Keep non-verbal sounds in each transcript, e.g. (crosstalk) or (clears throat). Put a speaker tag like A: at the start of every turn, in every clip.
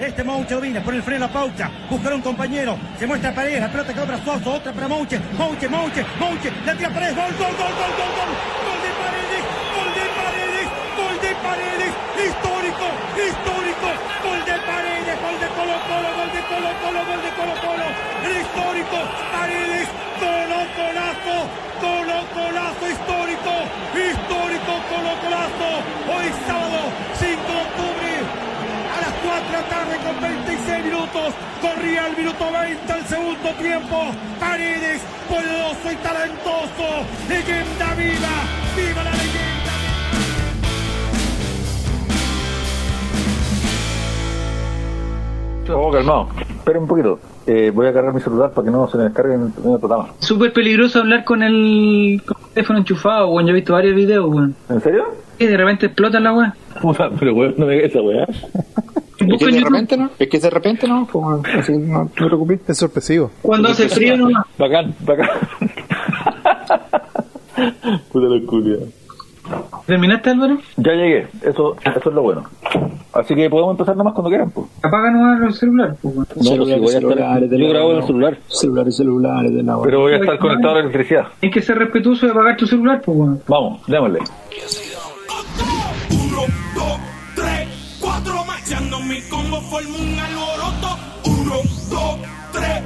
A: Este Mouche domina, por el freno la pauta, buscar un compañero, se muestra Paredes, la pelota que obra otra para Mouche, Mouche, Mouche, Mouche, la tira Paredes, gol, gol, gol, gol, gol, gol, gol de Paredes, gol de Paredes, gol de Paredes, histórico, histórico, gol de Paredes, gol de Colo Colo, gol de Colo Colo, gol de Colo Colo, el histórico, Paredes, Colo Colazo, Colo Colazo histórico, histórico Colo Colazo, hoy sábado 5 de octubre a las 4 de con 26 minutos. Corría el minuto 20 al segundo tiempo. Paredes, poderoso y talentoso. Leyenda viva. Viva la leyenda.
B: Oh, calmado. Espera un poquito. Eh, voy a cargar mi celular para que no se me descargue en el programa.
C: Súper peligroso hablar con el, con el teléfono enchufado, weón. Yo he visto varios videos, weón.
B: ¿En serio?
C: Y de repente explota la weá.
B: Puta, (laughs) pero weón, no me digas esa weá.
D: Es que de repente, ¿no? Es que de repente, ¿no? Pues, así, no, no te preocupes.
E: Es sorpresivo.
C: Cuando hace frío nomás.
B: Bacán, bacán. (laughs) Puta locura.
C: ¿Terminaste, Álvaro?
B: Ya llegué, eso, eso es lo bueno. Así que podemos empezar nomás cuando quieran, pues.
C: Apaga nomás el celular, pues.
B: No, pues si voy a estar, yo grabo en el celular,
D: Celulares, celulares de la
B: pero voy a estar conectado a la electricidad.
C: Hay que ser respetuoso de apagar tu celular, pues.
B: Vamos, démosle.
F: Marchando mi combo forma un alboroto. Uno, dos, tres,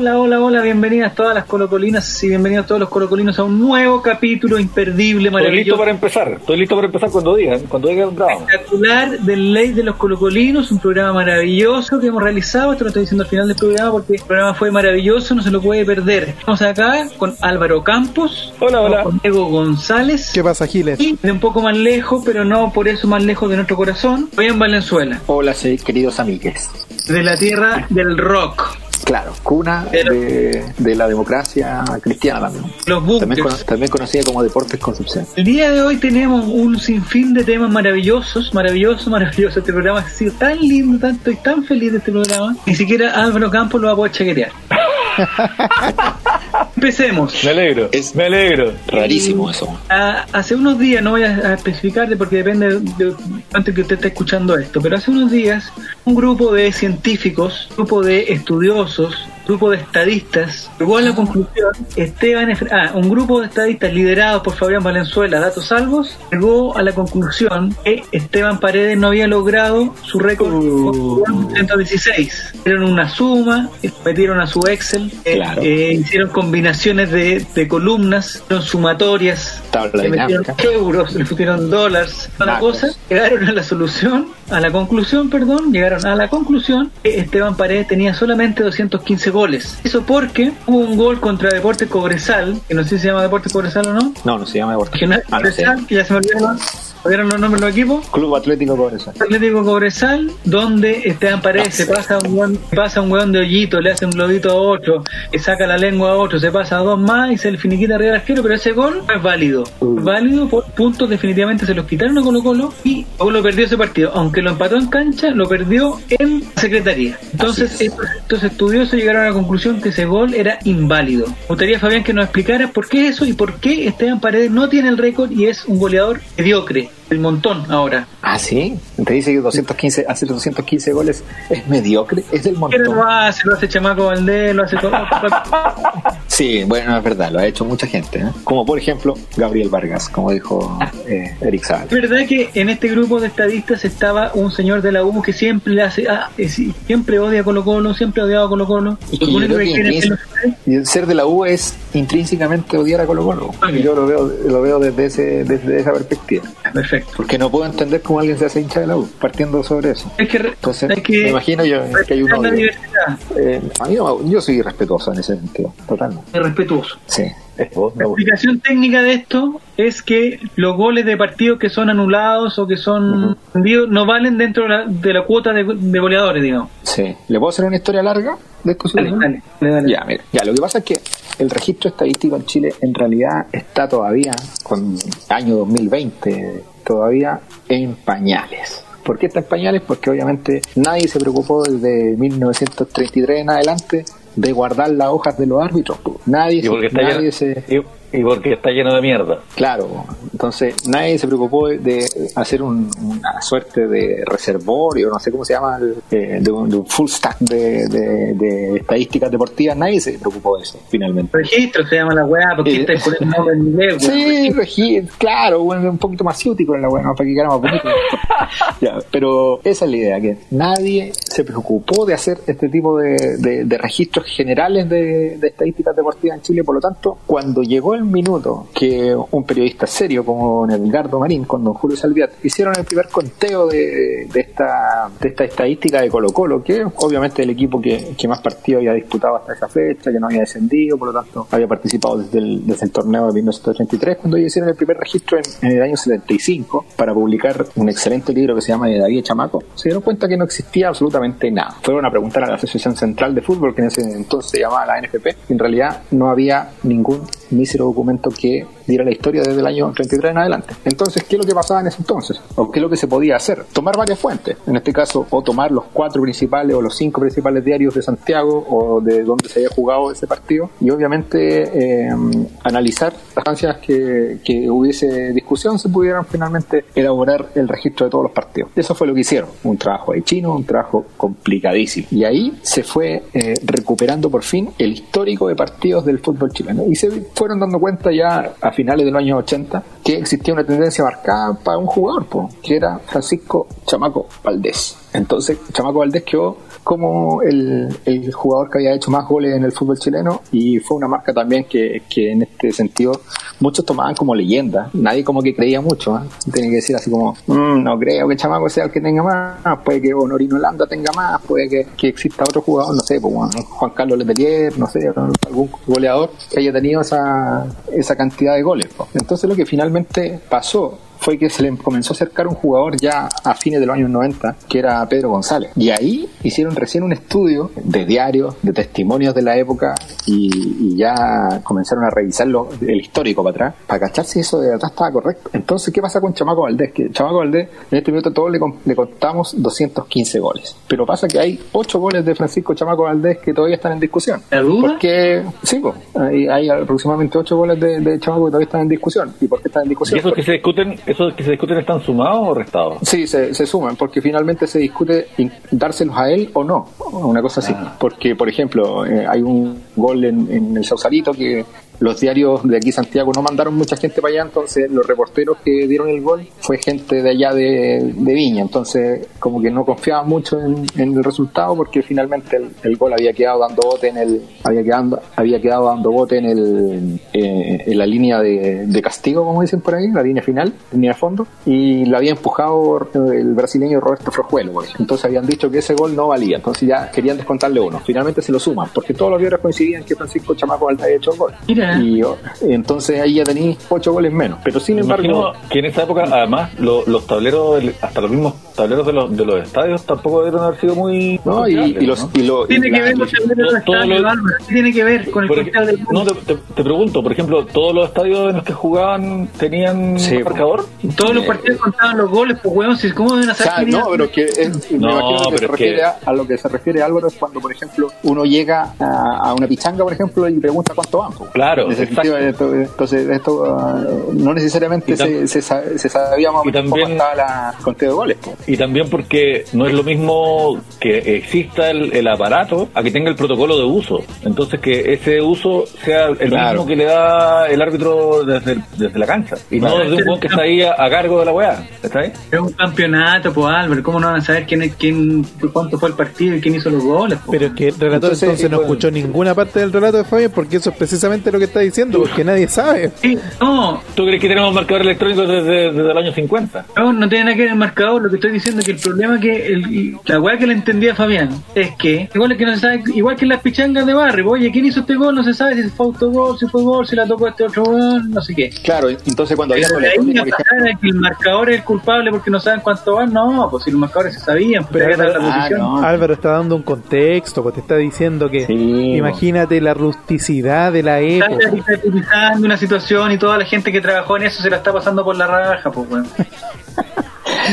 C: Hola, hola, hola, bienvenidas todas las colocolinas y bienvenidos todos los colocolinos a un nuevo capítulo imperdible,
B: Estoy listo
C: maravilloso,
B: para empezar, estoy listo para empezar cuando digan, cuando digan grabamos.
C: espectacular del Ley de los Colocolinos, un programa maravilloso que hemos realizado, esto lo estoy diciendo al final del programa porque el programa fue maravilloso, no se lo puede perder. Estamos acá con Álvaro Campos,
B: Hola, hola.
C: con Diego González
E: ¿Qué pasa, Giles?
C: y de un poco más lejos, pero no por eso más lejos de nuestro corazón, Fabián Valenzuela,
D: Hola, queridos amigues.
C: de la tierra del rock,
D: Claro, cuna
C: Pero-
D: de, de la democracia cristiana también.
C: los
D: También, también conocida como Deportes Concepción.
C: El día de hoy tenemos un sinfín de temas maravillosos, maravilloso, maravilloso. Este programa ha sido tan lindo, tan, estoy tan feliz de este programa. Ni siquiera Álvaro Campos lo va a poder chaquetear. (laughs) Empecemos.
B: Me alegro,
D: Es-
B: me alegro.
D: Rarísimo eso.
C: Hace unos días, no voy a, a especificarte porque depende de antes que usted esté escuchando esto, pero hace unos días un grupo de científicos, grupo de estudiosos, casos grupo de estadistas llegó a la conclusión, Esteban, ah, un grupo de estadistas liderados por Fabián Valenzuela, datos salvos, llegó a la conclusión que Esteban Paredes no había logrado su récord con 116. Hicieron una suma, metieron a su Excel, eh,
D: Claro.
C: eh, hicieron combinaciones de, de columnas, hicieron sumatorias, le metieron euros, le pusieron dólares,
D: Macros.
C: cosa, llegaron a la solución, a la conclusión, perdón, llegaron a la conclusión que Esteban Paredes tenía solamente 215 goles. Eso porque hubo un gol contra Deportes Cobresal, que no sé si se llama Deportes Cobresal o no,
D: No, no se llama Deportes.
C: Regional
D: Ah, no.
C: Cobresal, que ya se me olvidaron, olvidaron los nombres de los equipos.
D: Club Atlético Cobresal.
C: Atlético Cobresal, donde Esteban Paredes se pasa un hueón, pasa un hueón de hoyito, le hace un globito a otro, le saca la lengua a otro, se pasa a dos más y se le finiquita arriba del arquero, pero ese gol no es válido. Es válido por puntos, definitivamente se los quitaron a Colo Colo y Colo perdió ese partido. Aunque lo empató en cancha, lo perdió en secretaría. Entonces,
D: es.
C: estos, estos estudiosos llegaron a la conclusión que ese gol era inválido. Me gustaría, Fabián, que nos explicara por qué eso y por qué Esteban Paredes no tiene el récord y es un goleador mediocre, el montón ahora.
D: Ah, sí. Te dice que 215, hacer 215 goles es mediocre, es del
C: Pero
D: montón.
C: lo hace, lo hace Chamaco Valdés, lo hace todo. (laughs)
D: Sí, bueno, es verdad, lo ha hecho mucha gente. ¿eh? Como por ejemplo Gabriel Vargas, como dijo eh, Eric Saal.
C: Es verdad que en este grupo de estadistas estaba un señor de la U que siempre le hace, ah, siempre odia a Colo Colo, siempre ha odiado a Colo Colo.
D: Y que yo creo
C: que es
D: el ser de la U es intrínsecamente odiar a Colo Colo.
C: Ah,
D: Yo lo veo, lo veo desde, ese, desde esa perspectiva.
C: Perfecto.
D: Porque no puedo entender cómo alguien se hace hincha de la U, partiendo sobre eso.
C: Es que,
D: Entonces,
C: que
D: me imagino yo que hay un Eh, a mí no- yo soy respetuoso en ese sentido, totalmente.
C: es respetuoso.
D: Sí.
C: La explicación técnica de esto es que los goles de partidos que son anulados o que son vendidos no valen dentro de la, de la cuota de, de goleadores, digamos.
D: Sí. ¿Le puedo hacer una historia larga de esto?
C: Dale, dale.
D: Ya, mira, ya, lo que pasa es que el registro estadístico en Chile en realidad está todavía, con año 2020, todavía en pañales. ¿Por qué está en pañales? Porque obviamente nadie se preocupó desde 1933 en adelante de guardar las hojas de los árbitros. Nadie,
B: Y porque,
D: nadie
B: lleno,
D: se...
B: y, y porque está lleno de mierda.
D: Claro, Entonces nadie se preocupó de, hacer un- una suerte de reservorio, no sé cómo se llama, eh, de, un, de un full stack de, de- estadísticas deportivas. Nadie se preocupó de eso, finalmente.
C: Registro se llama la weá, porque
D: Eh,
C: estáis poniendo nombre en inglés. (laughs)
D: Sí, regi- claro, bueno, un poquito más ciútico en la weá, ¿no? para que quedara más bonito. (laughs) Ya, pero esa es la idea, que nadie se preocupó de hacer este tipo de, registros generales de, de estadísticas deportivas en Chile. Por lo tanto, cuando llegó el minuto que un periodista serio don Edgardo Marín, con don Julio Salviat, hicieron el primer conteo de, de esta, de esta estadística de Colo Colo, que obviamente el equipo que, que más partidos había disputado hasta esa fecha, que no había descendido, por lo tanto había participado desde el, desde el torneo de 1983, cuando hicieron el primer registro en, en el año 75 para publicar un excelente libro que se llama De David Chamaco, se dieron cuenta que no existía absolutamente nada. Fueron a preguntar a la Asociación Central de Fútbol, que en ese entonces se llamaba la NFP, y en realidad no había ningún mísero documento que diera la historia desde el año 33 en adelante. Entonces, ¿qué es lo que pasaba en ese entonces? ¿O qué es lo que se podía hacer? Tomar varias fuentes, en este caso, o tomar los cuatro principales o los cinco principales diarios de Santiago o de donde se haya jugado ese partido y obviamente eh, analizar las instancias que, que hubiese discusión, se pudieran finalmente elaborar el registro de todos los partidos. Eso fue lo que hicieron, un trabajo de chino, un trabajo complicadísimo. Y ahí se fue eh, recuperando por fin el histórico de partidos del fútbol chileno. Y se fueron dando cuenta ya a finales de los años 80 que existía una tendencia marcada para un jugador, po, que era Francisco Chamaco Valdés. Entonces, Chamaco Valdés quedó como el, el jugador que había hecho más goles en el fútbol chileno y fue una marca también que, que en este sentido muchos tomaban como leyenda. Nadie como que creía mucho. ¿eh? Que decir así como, "Mm, no creo que Chamaco sea el que tenga más, puede que Honorino Landa tenga más, puede que, exista otro jugador, no sé, pues, Juan Carlos Letelier, no sé, algún goleador que haya tenido esa, esa cantidad de goles. po". Entonces lo que finalmente pasó fue que se le comenzó a acercar un jugador ya a fines de los años 90, que era Pedro González. Y ahí hicieron recién un estudio de diarios, de testimonios de la época, y, y ya comenzaron a revisar lo- el histórico para atrás, para cachar si eso de verdad estaba correcto. Entonces, ¿qué pasa con Chamaco Valdés? Que Chamaco Valdés, en este minuto todos le, le contamos 215 goles. Pero pasa que hay 8 goles de Francisco Chamaco Valdés que todavía están en discusión. Porque, sí, po, hay, hay aproximadamente 8 goles de, de Chamaco que todavía están en discusión. ¿Y por qué están en
B: ¿Y
D: discusión?
B: esos que se discuten, esos que se discuten están sumados o restados?
D: Sí, se, se suman, porque finalmente se discute dárselos a él o no, una cosa así. Porque, por ejemplo, eh, hay un gol en, en el Sausalito que los diarios de aquí Santiago no mandaron mucha gente para allá, entonces los reporteros que dieron el gol fue gente de allá de, Viña, entonces como que no confiaban mucho en, el resultado porque finalmente el, gol había quedado dando bote en el había quedado había quedado dando bote en el eh, la línea de, castigo como dicen por ahí, la línea final, línea de fondo y lo había empujado el brasileño Roberto Frojuelo, entonces habían dicho que ese gol no valía, entonces ya querían descontarle uno, finalmente se lo suman porque todos los diarios coincidían que Francisco Chamaco Valdés había hecho el gol.
C: Mira.
D: Y entonces ahí ya tenéis ocho goles menos. Pero sin
B: Me
D: embargo,
B: imagino que en esa época, además, lo- los tableros, hasta los mismos tableros de los, de los estadios tampoco deben haber sido muy.
D: no, y, y los, y lo- y
C: Tiene que
D: la-
C: ver con el
B: todo-
C: del
B: todo
C: estadio,
B: lo-
C: Álvaro. ¿Qué tiene que ver con el del
B: no, te, te- te pregunto, por ejemplo, ¿todos los estadios en los que jugaban tenían
D: Sí,
B: marcador?
C: Todos los
D: Eh,
C: partidos contaban los goles, pues weón, si ¿cómo deben
D: O
C: hacer
D: sea, no, pero que es- me
B: No,
D: imagino que se
B: pero es
D: refiere
B: que-
D: a, a lo que se refiere Álvaro es cuando, por ejemplo, uno llega a, a una pichanga, por ejemplo, y pregunta cuánto van.
B: Claro,
D: En ese
B: exacto.
D: sentido, esto- entonces, esto ah, no necesariamente se, se, sa- se sabía más o menos cómo estaba la conteo de goles. po.
B: Y también porque no es lo mismo que exista el, el aparato a que tenga el protocolo de uso. Entonces que ese uso sea el
D: Claro.
B: mismo que le da el árbitro desde, el- desde la cancha. Y
D: Claro.
B: no desde un juego que está ahí a, a cargo de la weá. ¿Está ahí?
C: Es un campeonato, pues Álvaro, ¿cómo no van a saber quién quién, cuánto fue el partido y quién hizo los goles? po?
E: Pero es que el relator
D: Entonces,
E: entonces, no
D: bueno.
E: escuchó ninguna parte del relato de Fabián porque eso es precisamente lo que está diciendo, porque nadie sabe.
C: Sí, no,
B: ¿Tú crees que tenemos marcador electrónico desde, desde el año 50?
C: no, no tiene nada que ver el marcador, lo que estoy diciendo es que el problema es que el, la weá que le entendía Fabián es que igual es que no se sabe, igual que en las pichangas de barrio, pues, oye, ¿quién hizo este gol? No se sabe si fue autogol, si fue gol, si la tocó este otro gol, no sé qué.
D: Claro, entonces cuando había
C: Pero de ahí
D: goles,
C: a
D: por
C: pasar
D: ejemplo,
C: a que el marcador es el culpable porque no saben cuánto van, no, pues si los marcadores se sabían, pues
E: Pero Álvaro-
C: la
D: ah,
C: posición.
D: no.
E: Álvaro está dando un contexto, pues te está diciendo que
D: Sí,
E: imagínate la rusticidad de la
C: Está
E: época.
C: caricaturizando una situación y toda la gente que trabajó en eso se la está pasando por la raja, pues bueno. (laughs)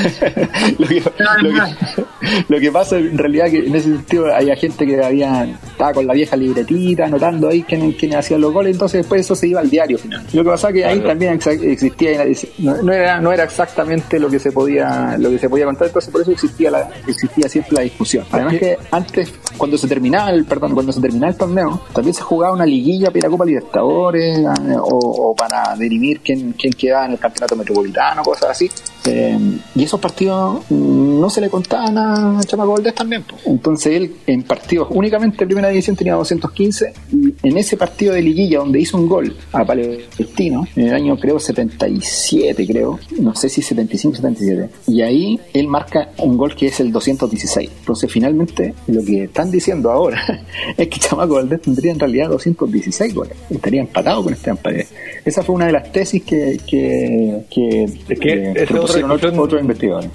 C: (laughs)
D: lo, que, lo que- (laughs) lo que pasa en realidad que en ese sentido había gente que había estaba con la vieja libretita, anotando ahí quién, quién hacía los goles, entonces después eso se iba al diario final. Lo que pasa que ahí
B: Claro.
D: también existía, no, no era, no era exactamente lo que se podía, lo que se podía contar, entonces por eso existía la, existía siempre la discusión. Además que antes, cuando se terminaba el, perdón, cuando se terminaba el torneo, también se jugaba una liguilla para la Copa Libertadores, o, o para dirimir quién, quién quedaba en el campeonato metropolitano, cosas así. Eh, y esos partidos no se le contaban a Chamaco Valdés también. Entonces él en partidos únicamente en primera división tenía 215 y en ese partido de liguilla donde hizo un gol a Palestino en el año creo 77 creo, no sé si 75 77 y ahí él marca un gol que es el 216. Entonces finalmente lo que están diciendo ahora (laughs) es que Chamaco Valdés tendría en realidad 216 goles. Estaría empatado con Esteban Paredes. Esa fue una de las tesis que, que, que,
B: Es que otra.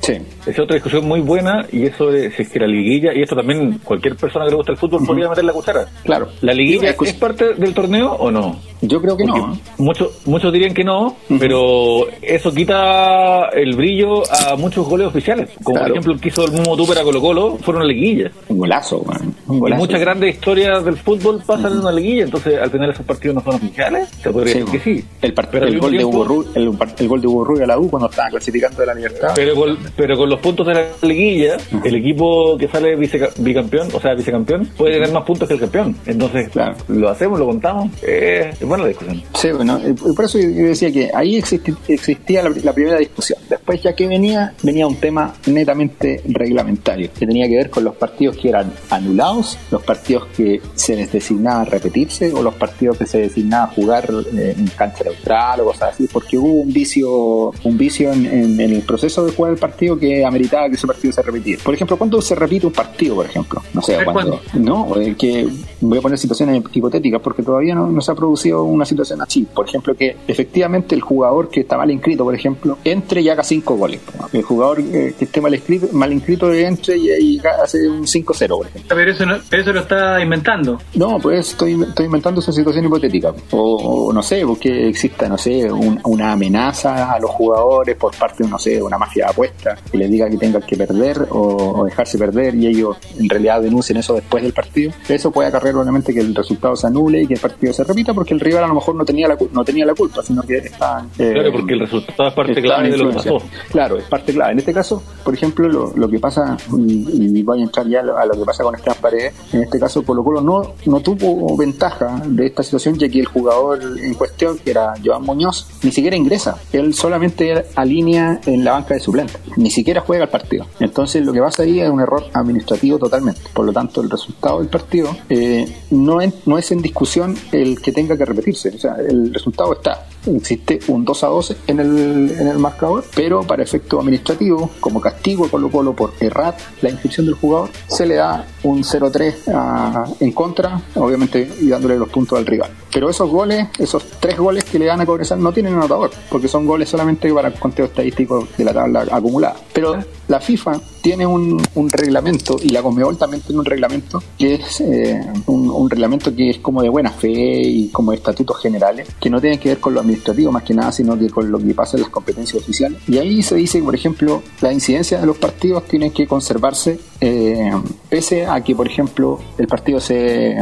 D: Sí.
B: Es otra discusión muy buena y eso de si es que la liguilla, y esto también cualquier persona que le gusta el fútbol podría meter la cuchara.
D: Claro.
B: ¿La liguilla es parte del torneo o no?
D: Yo creo que
B: Porque
D: no. ¿eh?
B: Muchos, muchos dirían que no, pero eso quita el brillo a muchos goles oficiales. Como
D: Claro.
B: por ejemplo el que hizo el Mumo Tú para Colo Colo, fueron liguillas.
D: Un golazo, man. Un
B: Y
D: golazo.
B: muchas grandes historias del fútbol pasan en una liguilla, entonces al final esos partidos no son oficiales. Se podría
D: Sí,
B: decir que sí.
D: El,
B: Pero
D: el
B: mismo
D: gol de Hugo Ru- el, el gol de Hugo Rubio a la U cuando estaba clasificando de la libertad.
B: Pero con, pero con los puntos de la liguilla, el equipo que sale viceca- bicampeón, o sea, vicecampeón, puede tener más puntos que el campeón. Entonces,
D: Claro.
B: lo hacemos, lo contamos. Eh, es buena la discusión.
D: Sí, bueno, eh, por eso yo decía que ahí existi- existía la, la primera discusión. Después ya que venía, venía un tema netamente reglamentario, que tenía que ver con los partidos que eran anulados, los partidos que se les designaba repetirse o los partidos que se designaba jugar eh, en cancha neutral o cosas así, porque hubo un vicio, un vicio en, en- en el proceso de jugar el partido que ameritaba que ese partido se repitiera. Por ejemplo, ¿cuándo se repite un partido, por ejemplo? No sé, cuando... No, eh, que voy a poner situaciones hipotéticas porque todavía no, no se ha producido una situación así. Por ejemplo, que efectivamente el jugador que está mal inscrito, por ejemplo, entre y haga cinco goles. El jugador eh, que esté mal inscrito, mal inscrito entre y, y hace un 5-0, por ejemplo.
C: Pero eso, no- pero eso lo está inventando.
D: No, pues estoy, estoy inventando esa situación hipotética. O, o no sé, porque exista, no sé, un- una amenaza a los jugadores por parte, no sé, de una mafia de apuestas que les diga que tengan que perder o, o dejarse perder y ellos en realidad denuncien eso después del partido. Eso puede acarrear obviamente que el resultado se anule y que el partido se repita porque el rival a lo mejor no tenía la, no tenía la culpa, sino que está... eh,
B: Claro, porque el resultado es parte clave de lo que pasó.
D: Claro, es parte clave. En este caso, por ejemplo, lo, lo que pasa, y, y voy a entrar ya a lo, que pasa con Esteban Paredes, en este caso Colo Colo no, no tuvo ventaja de esta situación, ya que el jugador en cuestión, que era Joan Muñoz, ni siquiera ingresa. Él solamente alinea en la banca de suplentes, ni siquiera juega el partido. Entonces lo que pasa ahí es un error administrativo totalmente. Por lo tanto, el resultado del partido eh, no, en- no es en discusión el que tenga que repetirse. O sea, el resultado está. Existe un 2 a 12 en el, en el marcador, pero para efecto administrativo, como castigo a Colo Colo por errar la inscripción del jugador, se le da un 0-3 a- en contra, obviamente, y dándole los puntos al rival. Pero esos goles, esos tres goles que le dan a Cobresal no tienen anotador, porque son goles solamente para el conteo estadístico de la tabla acumulada. Pero la FIFA tiene un, un reglamento y la Conmebol también tiene un reglamento que es eh, un, un reglamento que es como de buena fe y como de estatutos generales que no tienen que ver con lo administrativo más que nada sino que con lo que pasa en las competencias oficiales y ahí se dice por ejemplo la incidencia de los partidos tiene que conservarse eh, pese a que por ejemplo el partido se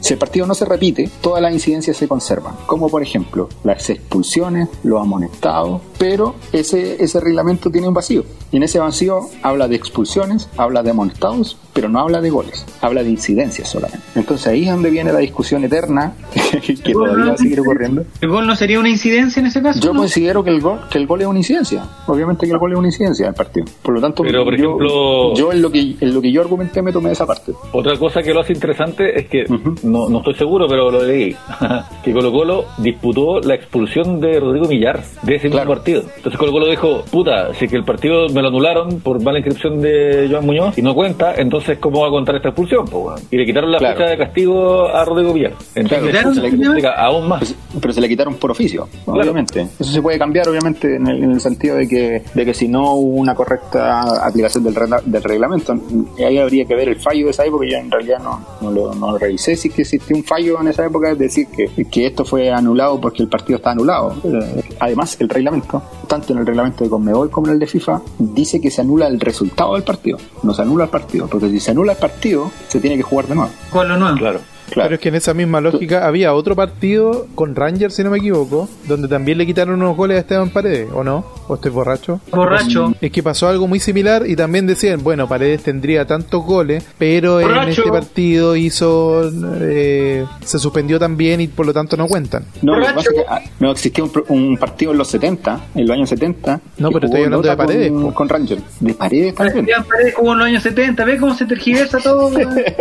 D: si el partido no se repite todas las incidencias se conservan como por ejemplo las expulsiones los amonestados pero ese ese reglamento tiene un vacío. Y en ese vacío habla de expulsiones, habla de amonestados, pero no habla de goles, habla de incidencias solamente. Entonces ahí es donde viene la discusión eterna (laughs) que todavía va a seguir ocurriendo.
C: ¿El gol no sería una incidencia en ese caso?
D: Yo
C: no?
D: considero que el gol que el gol es una incidencia. Obviamente que el gol es una incidencia del partido. Por lo tanto,
B: Pero, por
D: yo,
B: ejemplo-
D: yo en lo que en lo que yo argumenté me tomé esa parte.
B: Otra cosa que lo hace interesante es que, no, no estoy seguro, pero lo leí, (laughs) que Colo Colo disputó la expulsión de Rodrigo Millar de ese mismo partido. Entonces Colo Colo dijo, puta, si que el partido me lo anularon por mala inscripción de Joan Muñoz y no cuenta, entonces ¿cómo va a contar esta expulsión? Y le quitaron la
D: Claro.
B: fecha de castigo a Rodrigo Millar. Entonces
D: Claro,
B: se le
C: se le-
B: complica aún más.
D: Pero se le quitaron por oficio, obviamente. Eso se puede cambiar, obviamente, en el, en el sentido de que, de que si no hubo una correcta aplicación del, del reglamento, ahí habría que ver el fallo de esa época. Yo en realidad no, no, lo, no lo revisé. Si es que existió un fallo en esa época, es decir, que, que esto fue anulado porque el partido está anulado. Además el reglamento, tanto en el reglamento de Conmebol como en el de FIFA, dice que se anula el resultado del partido, no se anula el partido, porque si se anula el partido, se tiene que jugar de nuevo.
C: Con lo nuevo.
B: Claro.
D: Claro.
E: Pero es que en esa misma lógica había otro partido con Rangers, si no me equivoco, donde también le quitaron unos goles a Esteban Paredes, ¿o no? ¿O estoy borracho?
C: Borracho.
E: Es que pasó algo muy similar y también decían, bueno, Paredes tendría tantos goles, pero en este partido hizo, eh, se suspendió también y por lo tanto no cuentan.
D: No, lo que pasa es que, ah, no existía un, partido en los 70, en los años 70.
E: No, pero estoy hablando de Paredes,
D: Con, con Rangers. De Paredes también.
C: Paredes jugó en los años 70. ¿Ves cómo se tergiversa todo?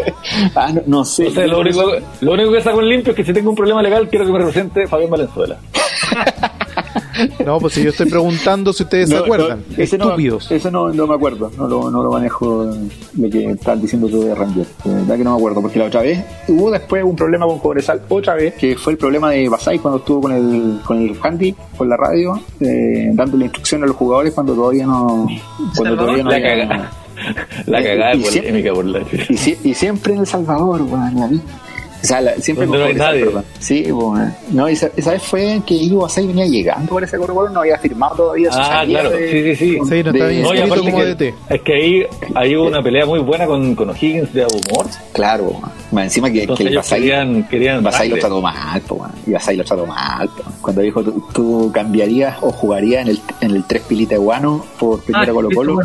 C: (laughs)
D: ah, no, no sé.
B: O sea, lo único, lo único que saco en limpio es que si tengo un problema legal, quiero que me represente Fabián Valenzuela. (laughs)
E: No, pues si yo estoy preguntando si ustedes se acuerdan.
D: no, ese no-
E: Estúpidos.
D: ese no, no me acuerdo, no lo, no lo manejo lo que estás diciendo tú de Ranger. De verdad que no me acuerdo, porque la otra vez hubo después un problema con Cobresal, otra vez, que fue el problema de Basay cuando estuvo con el, con el handy, con la radio, eh, dándole instrucción a los jugadores cuando todavía no, cuando todavía no
B: La
D: había-. (laughs)
B: La cagada
D: Y siempre-
B: polémica por la
D: Y, y siempre en El Salvador, weón, la. O sea, la- siempre
B: no hay nadie.
D: perdón. Sí, weón. No, esa, esa vez fue que Ivo Basay venía llegando, parece que Colo-Colo no había firmado todavía su
B: Ah, claro,
D: de-
B: sí, sí, sí.
E: Sí, no está bien
B: No, y
E: inscrito
B: aparte
E: como
B: que,
E: DT.
B: es que ahí, ahí hubo una pelea muy buena con, con O'Higgins de Abumor.
D: Claro, weón. más encima que, que
B: Entonces
D: Basay,
B: querían, querían
D: Basay lo trató mal, po, weón. y Basay lo trató mal. po. Cuando dijo, tú, tú cambiarías o jugarías en el, en el 3 Pilita Guano por primera
C: Ah,
D: Colo Colo.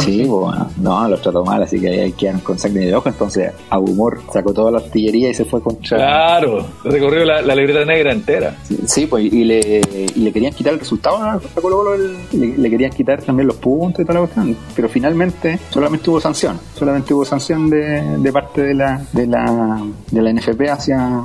C: sí,
D: weón. no, lo trató mal, así que ahí quedaron con sangre de ojo. Entonces, Abumor sacó toda la artillería y se fue contra.
B: Claro, recorrió la, la libreta negra entera.
D: Sí, pues y le, y le querían quitar el resultado a Colo Colo, el- le, le querían quitar también los puntos y toda la cuestión. Pero finalmente solamente hubo sanción, solamente hubo sanción de, de parte de la, de la, de la NFP hacia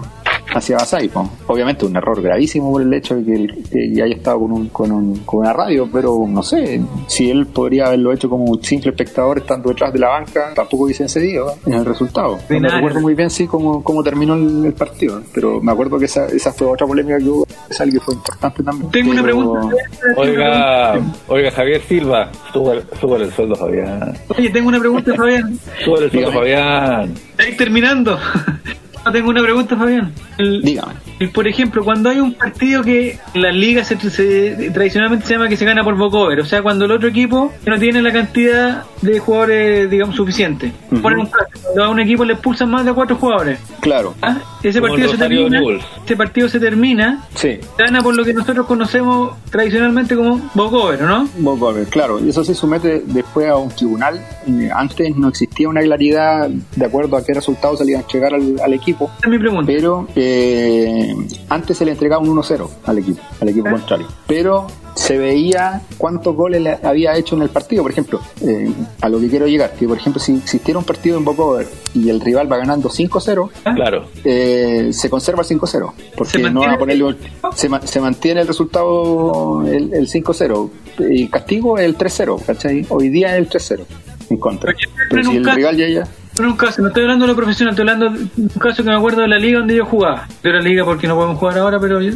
D: hacia Basay, po. obviamente un error gravísimo por el hecho de que, que ya haya estado con, un, con, un, con una radio, pero no sé, si él podría haberlo hecho como un simple espectador estando detrás de la banca, tampoco hubiesen cedido en el resultado. No me recuerdo muy bien sí cómo, cómo terminó el, el partido, pero me acuerdo que esa, esa fue otra polémica que hubo, es algo que fue importante también.
C: Tengo una pregunta.
B: Oiga, oiga, Javier Silva, súbale, súbale el sueldo, Fabián.
C: Oye, tengo una pregunta, Fabián.
B: Súbale el sueldo. Fabián.
C: Estoy terminando. Tengo una pregunta, Fabián. El-
D: Dígame.
C: el- por ejemplo, cuando hay un partido que en las ligas se, se- tradicionalmente se llama que se gana por walkover, o sea, cuando el otro equipo no tiene la cantidad de jugadores, digamos, suficiente.
D: Ujú.
C: Ponen un cuando a un equipo le expulsan más de cuatro jugadores.
D: Claro,
C: ¿ah? Ese partido se termina. Ese partido se termina.
D: sí.
C: Gana por lo que nosotros conocemos tradicionalmente como ¿o ¿no?
D: Vos, a ver, claro, y eso se somete después a un tribunal. Eh, Antes no existía una claridad de acuerdo a qué resultados se le iban a entregar al, al equipo,
C: Esa es mi pregunta.
D: pero eh, antes se le entregaba un 1-0 al equipo, al equipo
C: Ah.
D: contrario. Pero se veía cuántos goles le había hecho en el partido. Por ejemplo, eh, a lo que quiero llegar, que por ejemplo, si existiera un partido en Bocover y el rival va ganando 5-0,
B: Claro.
D: eh, se conserva el 5-0 porque
C: ¿Se
D: no va a ponerle se, ma- se mantiene el resultado el, el 5-0 y castigo es el 3-0 ¿cachai? hoy día es el 3-0 en contra
C: Pero
D: si el rival ya ya
C: En un caso, no estoy hablando de lo profesional, estoy hablando de un caso que me acuerdo de la liga donde yo jugaba. De la liga porque no podemos jugar ahora, pero yo-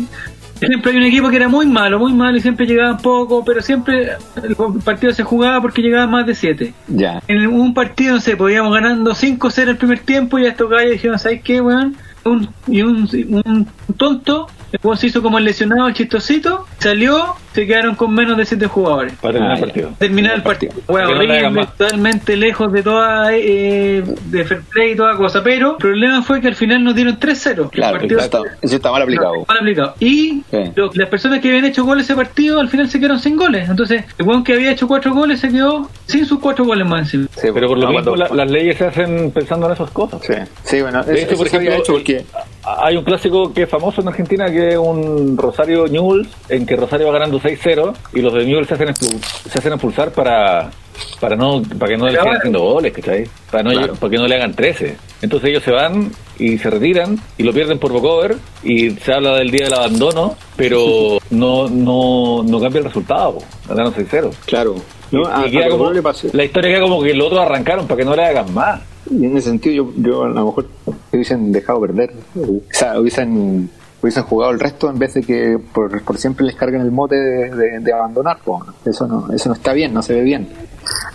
C: siempre hay un equipo que era muy malo, muy malo y siempre llegaban poco, pero siempre el partido se jugaba porque llegaban más de 7.
D: ya
C: En un partido, no sé, podíamos ganando 5-0 el primer tiempo y a estos gallos dijeron, ¿sabes qué, weón? Un, y un, un tonto, el se hizo como el lesionado, el chistosito, salió, se quedaron con menos de 7 jugadores.
B: Para terminar
D: Ah,
B: el
D: ya.
B: partido.
C: Terminar el partido.
B: Para que no le hagan
C: horrible,
B: más.
C: totalmente lejos de toda eh, de fair play y toda cosa. Pero el problema fue que al final nos dieron 3-0.
D: claro
C: El partido-
D: eso está, eso está mal aplicado
C: Mal aplicado. Y
D: Sí.
C: lo- las personas que habían hecho goles ese partido al final se quedaron sin goles. Entonces, el weón que había hecho cuatro goles se quedó sin sus cuatro goles más encima.
D: Sí,
B: Pero por lo
D: no,
B: mismo la- las leyes se hacen pensando en esas cosas.
D: sí, sí, bueno eso,
B: hecho, por
D: eso se había
B: ejemplo,
D: hecho porque
B: hay un clásico que es famoso en Argentina que es un Rosario Newell's en que Rosario va ganando 6-0 y los de Newell's se hacen, se hacen expulsar para para no para que no le
C: ahora-
B: haciendo goles, ¿cachai? Para, no,
D: Claro.
B: para que no le hagan 13. Entonces ellos se van y se retiran y lo pierden por vocover y se habla del día del abandono, pero no no, no cambia el resultado, ganan 6-0.
D: claro no, a,
B: queda como-
D: le pasó
B: la historia queda como que los otros arrancaron para que no le hagan más.
D: Y en ese sentido, yo, yo a lo mejor hubiesen dejado perder. O sea, hubiesen, hubiesen jugado el resto en vez de que por, por siempre les carguen el mote de, de- de abandonar. po. Eso no eso no está bien, no se ve bien.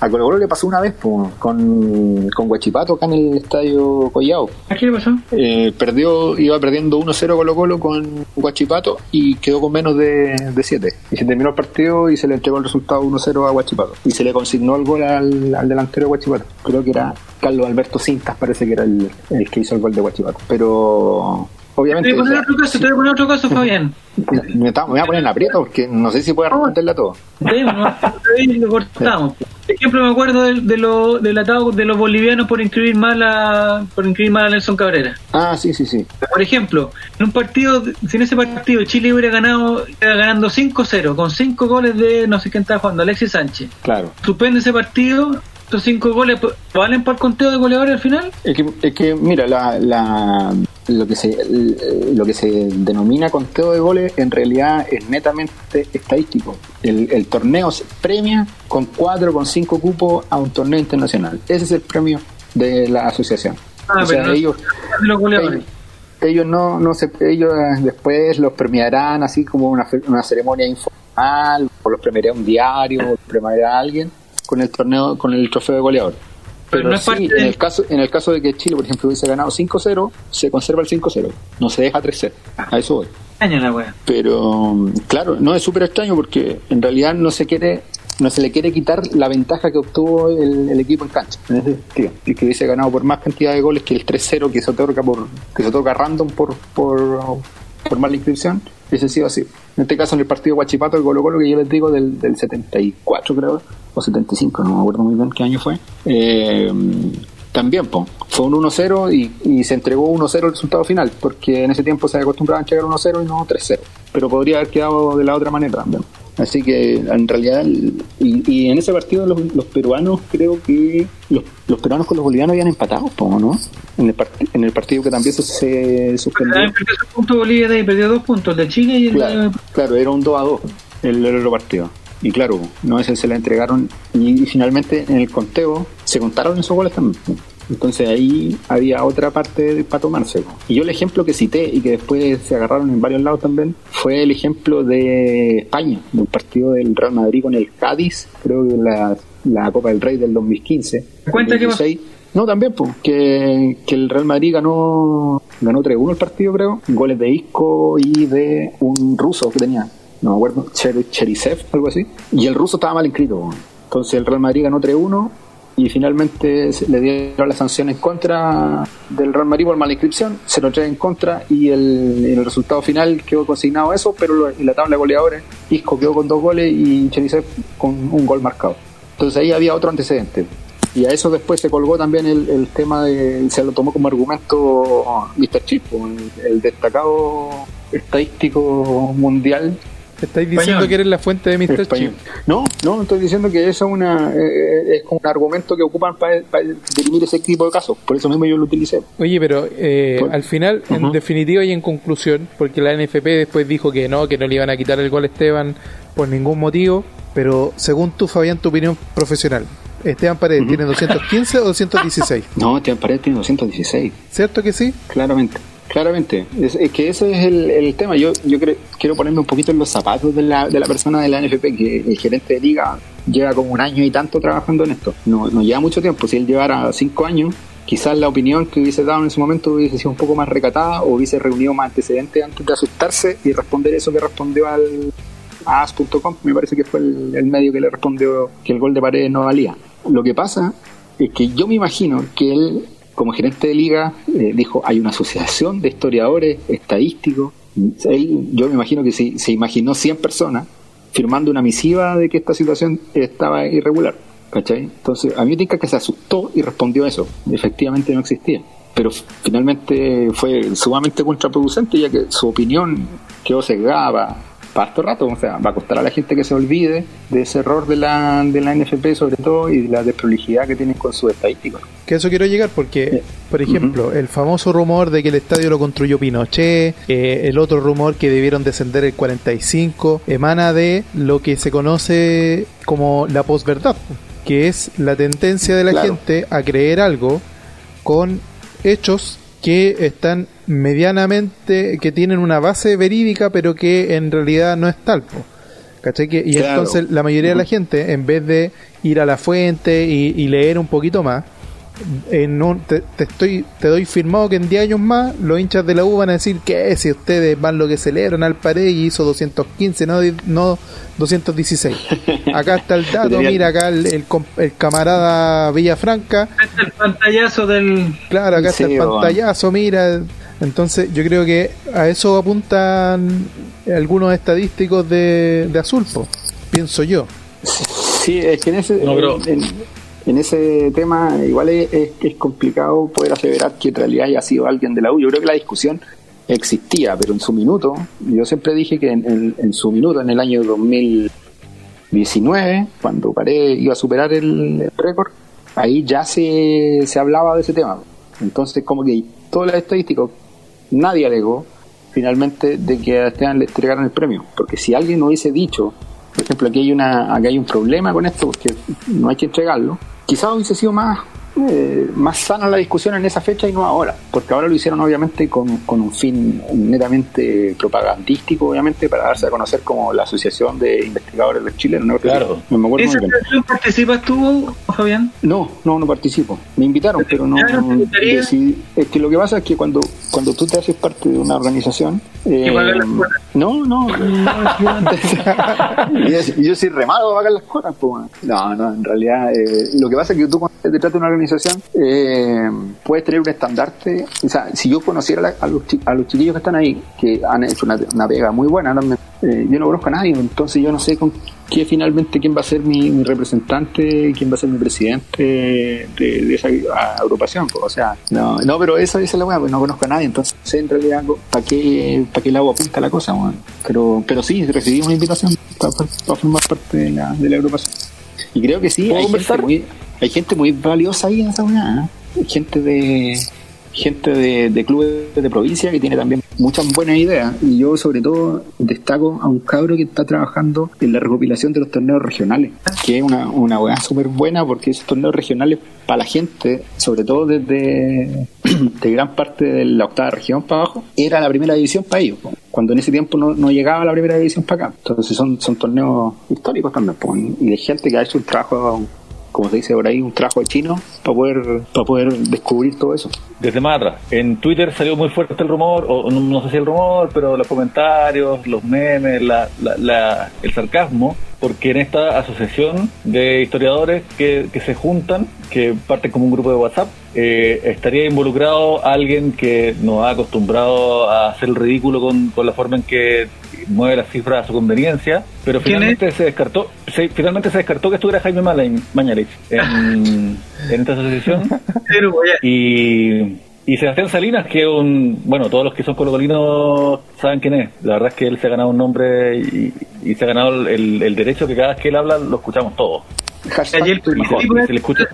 D: A Colo Colo le pasó una vez po, con, con Guachipato acá en el estadio Collao.
C: ¿A qué le pasó?
D: Eh, perdió, iba perdiendo 1-0 Colo Colo con Guachipato y quedó con menos de, de 7. Y se terminó el partido y se le entregó el resultado 1-0 a Guachipato. Y se le consignó el gol al, al delantero de Guachipato. Creo que era Carlos Alberto Cintas, parece que era el, el que hizo el gol de Guachipato. Pero obviamente...
C: Te voy a poner otro caso, te voy a poner otro caso, Fabián. (laughs)
D: me, voy a poner en aprieto porque no sé si puedo responderle a todo.
C: Sí, lo cortamos. (laughs) Por ejemplo, me acuerdo del de lo, del atado de los bolivianos por inscribir mal a, por inscribir mal a Nelson Cabrera.
D: Ah, sí, sí, sí.
C: Por ejemplo, en un partido, si en ese partido Chile hubiera ganado, ganando 5-0, con 5 goles de no sé quién estaba jugando, Alexis Sánchez.
D: Claro.
C: Suspende ese partido, estos 5 goles valen por el conteo de goleadores al final.
D: Es que, es que mira, la, la- lo, que se, el- lo que se denomina conteo de goles en realidad es netamente estadístico. El, el torneo se premia con 4 con 5 cupos a un torneo internacional. Ese es el premio de la asociación.
C: Ah,
D: o sea,
C: pero
D: ellos,
C: los goleadores.
D: ellos, ellos no, no se, ellos eh, después los premiarán así como una, una ceremonia informal, o los premiará un diario, o los premiará a alguien con el torneo, con el trofeo de goleador.
C: Pero
D: Pero,
C: no es
D: sí,
C: parte
D: en el caso en el caso de que Chile, por ejemplo, hubiese ganado 5-0, se conserva el 5-0, no se deja 3-0. A eso voy.
C: Año la wea.
D: Pero claro, no es súper extraño porque en realidad no se quiere no se le quiere quitar la ventaja que obtuvo el, el equipo en cancha. En ese sentido. Y que hubiese ganado por más cantidad de goles que el 3-0 que se otorga por que se otorga random por por, por mala inscripción, ese sido así. En este caso en el partido Guachipato, el Colo Colo que yo les digo del, del 74 creo, o 75, no me acuerdo muy bien qué año fue. Eh, también po, fue un 1-0 y, y se entregó 1-0 el resultado final, porque en ese tiempo se acostumbraba a entregar 1-0 y no 3-0. Pero podría haber quedado de la otra manera también. Así que en realidad, y, y en ese partido los, los peruanos, creo que los, los peruanos con los bolivianos habían empatado, ¿no? En el, part- en el partido que también se, se suspendió.
C: También perdió su punto Bolivia de ahí, perdió dos puntos, el de Chile y el
D: Claro,
C: de...
D: claro, era un 2 a 2 el, el otro partido. Y claro, no ese se le entregaron y, y finalmente en el conteo se contaron esos goles también. Entonces ahí había otra parte para tomarse. Y yo el ejemplo que cité y que después se agarraron en varios lados también fue el ejemplo de España, del partido del Real Madrid con el Cádiz, creo que la, la Copa del Rey del 2015.
C: Cuenta pasó.
D: 16. No, también, pues, que, que el Real Madrid ganó ganó 3-1 el partido, creo. Goles de Isco y de un ruso que tenía, no me acuerdo, Cher- Cherisev, algo así. Y el ruso estaba mal inscrito. Entonces el Real Madrid ganó 3-1 y finalmente le dieron la sanción en contra del Real Madrid por mala inscripción, se lo trae en contra y el, el resultado final quedó consignado eso, pero en la tabla de goleadores Isco quedó con dos goles y Cherisev con un gol marcado. Entonces ahí había otro antecedente. Y a eso después se colgó también el, el tema de, se lo tomó como argumento Mr. Chip, el, el destacado estadístico mundial
E: Estáis diciendo
C: Español.
E: que eres la fuente de Mr. Chip.
D: No, no, estoy diciendo que eso es, una, eh, es un argumento que ocupan para, para dirimir ese tipo de casos. Por eso mismo yo lo utilicé.
E: Oye, pero eh, al final, en definitiva y en conclusión, porque la NFP después dijo que no, que no le iban a quitar el gol a Esteban por ningún motivo, pero según tú, Fabián, tu opinión profesional, Esteban Paredes tiene 215 o 216, (laughs)
D: No, Esteban Paredes tiene 216.
E: ¿cierto que sí?
D: Claramente, claramente. Es, que ese es el, el tema. Yo, yo quiero ponerme un poquito en los zapatos de la, de la persona de la NFP, que el gerente de liga lleva como un año y tanto trabajando en esto. No, no lleva mucho tiempo. Si él llevara cinco años, quizás la opinión que hubiese dado en ese momento hubiese sido un poco más recatada o hubiese reunido más antecedentes antes de asustarse y responder eso que respondió al as.com. Me parece que fue el, el medio que le respondió que el gol de paredes no valía. Lo que pasa es que yo me imagino que él, como gerente de liga, eh, dijo, hay una asociación de historiadores estadísticos. Yo me imagino que se, se imaginó 100 personas firmando una misiva de que esta situación estaba irregular. ¿Cachai? Entonces, a mí me que se asustó y respondió eso. Efectivamente no existía. Pero finalmente fue sumamente contraproducente, ya que su opinión quedó sesgada harto rato. O sea, va a costar a la gente que se olvide de ese error de la, de la NFP, sobre todo, y de la desprolijidad que tienen con sus estadísticos.
E: Que eso quiero llegar porque, por ejemplo, el famoso rumor de que el estadio lo construyó Pinochet, eh, el otro rumor que debieron descender el 45, emana de lo que se conoce como la posverdad, que es la tendencia de la
D: Claro.
E: gente a creer algo con hechos que están medianamente, que tienen una base verídica, pero que en realidad no es tal. ¿Cachai? Que- y
D: Claro.
E: entonces la mayoría de la gente, en vez de ir a la fuente y, y leer un poquito más, en un- te, te estoy te doy firmado que en 10 años más los hinchas de la U van a decir que si ustedes van lo que celebran al pared y hizo 215 no, no 216 acá está el (laughs) dato mira acá el, el el camarada Villafranca.
C: Este es el pantallazo del.
E: claro acá está
D: Sí,
E: el pantallazo mira. Entonces yo creo que a eso apuntan algunos estadísticos de, de azul po, pienso yo.
D: Sí, es que en ese,
B: No, pero-
D: en, en ese tema igual es, complicado poder aseverar que en realidad haya sido alguien de la U. Yo creo que la discusión existía, pero en su minuto, yo siempre dije que en, en- en su minuto, en el año 2019, cuando Paré iba a superar el, récord, ahí ya se, se hablaba de ese tema. Entonces, como que todas las estadísticas, nadie alegó finalmente de que a Esteban le entregaran el premio. Porque si alguien hubiese dicho, por ejemplo, aquí hay, una, aquí hay un problema con esto, porque no hay que entregarlo, quizás hubiese sido más, eh, más sana la discusión en esa fecha y no ahora. Porque ahora lo hicieron obviamente con, con un fin netamente propagandístico, obviamente, para darse a conocer como la Asociación de Investigadores de Chile. No,
B: Claro.
D: me acuerdo
C: ¿Esa participas tú, Fabián?
D: No, no, no participo. Me invitaron, pero no. Decidí- Es que lo que pasa es que cuando, cuando tú te haces parte de una organización. eh, no, no, (laughs) no. yo, (laughs) yo soy remado para pagar las cuotas. pues. No, no, en realidad. eh, lo que pasa es que tú, cuando te tratas de una organización, eh, puedes tener un estandarte. O sea, si yo conociera la- a, los, a los chiquillos que están ahí, que han hecho una, una pega muy buena, eh, yo no conozco a nadie, entonces yo no sé con qué finalmente quién va a ser mi, mi representante, quién va a ser mi presidente de, de esa agrupación. pues, o sea, no, no, pero esa, esa es la weá, pues no conozco a nadie, entonces en realidad para qué, para qué lado apunta la cosa, pero, pero sí, recibí una invitación para, formar parte de la, de la agrupación. Y creo que sí,
B: ¿Puedo
D: hay gente, muy, hay gente muy valiosa ahí en esa weá, ¿eh? Gente de gente de, de clubes de provincia que tiene también muchas buenas ideas y yo sobre todo destaco a un cabro que está trabajando en la recopilación de los torneos regionales que es una, una weá súper buena porque esos torneos regionales para la gente sobre todo desde (clears throat) de gran parte de la octava región para abajo era la primera división para ellos cuando en ese tiempo no, no llegaba la primera división para acá. Entonces son, son torneos históricos también y de gente que ha hecho un trabajo como se dice por ahí, un trabajo de chino para poder, para poder descubrir todo eso.
B: Desde más. En Twitter salió muy fuerte el rumor, o no, sé si el rumor, pero los comentarios, los memes, la, la- el sarcasmo, porque en esta asociación de historiadores que, se juntan, que parten como un grupo de WhatsApp, eh, estaría involucrado alguien que nos ha acostumbrado a hacer el ridículo con la forma en que mueve las cifras a su conveniencia, pero
C: ¿Quién
B: finalmente se descartó, se- finalmente se descartó que estuviera Jaime Mañalich en, (laughs) en esta asociación.
C: Pero,
B: Y, y Sebastián Salinas, que es un. Bueno, todos los que son colocolinos saben quién es. La verdad es que él se ha ganado un nombre y, y se ha ganado el, el derecho que cada vez que él habla lo escuchamos todos.
D: Hashtag
B: Y
D: mejor.
B: se, y se le escucha,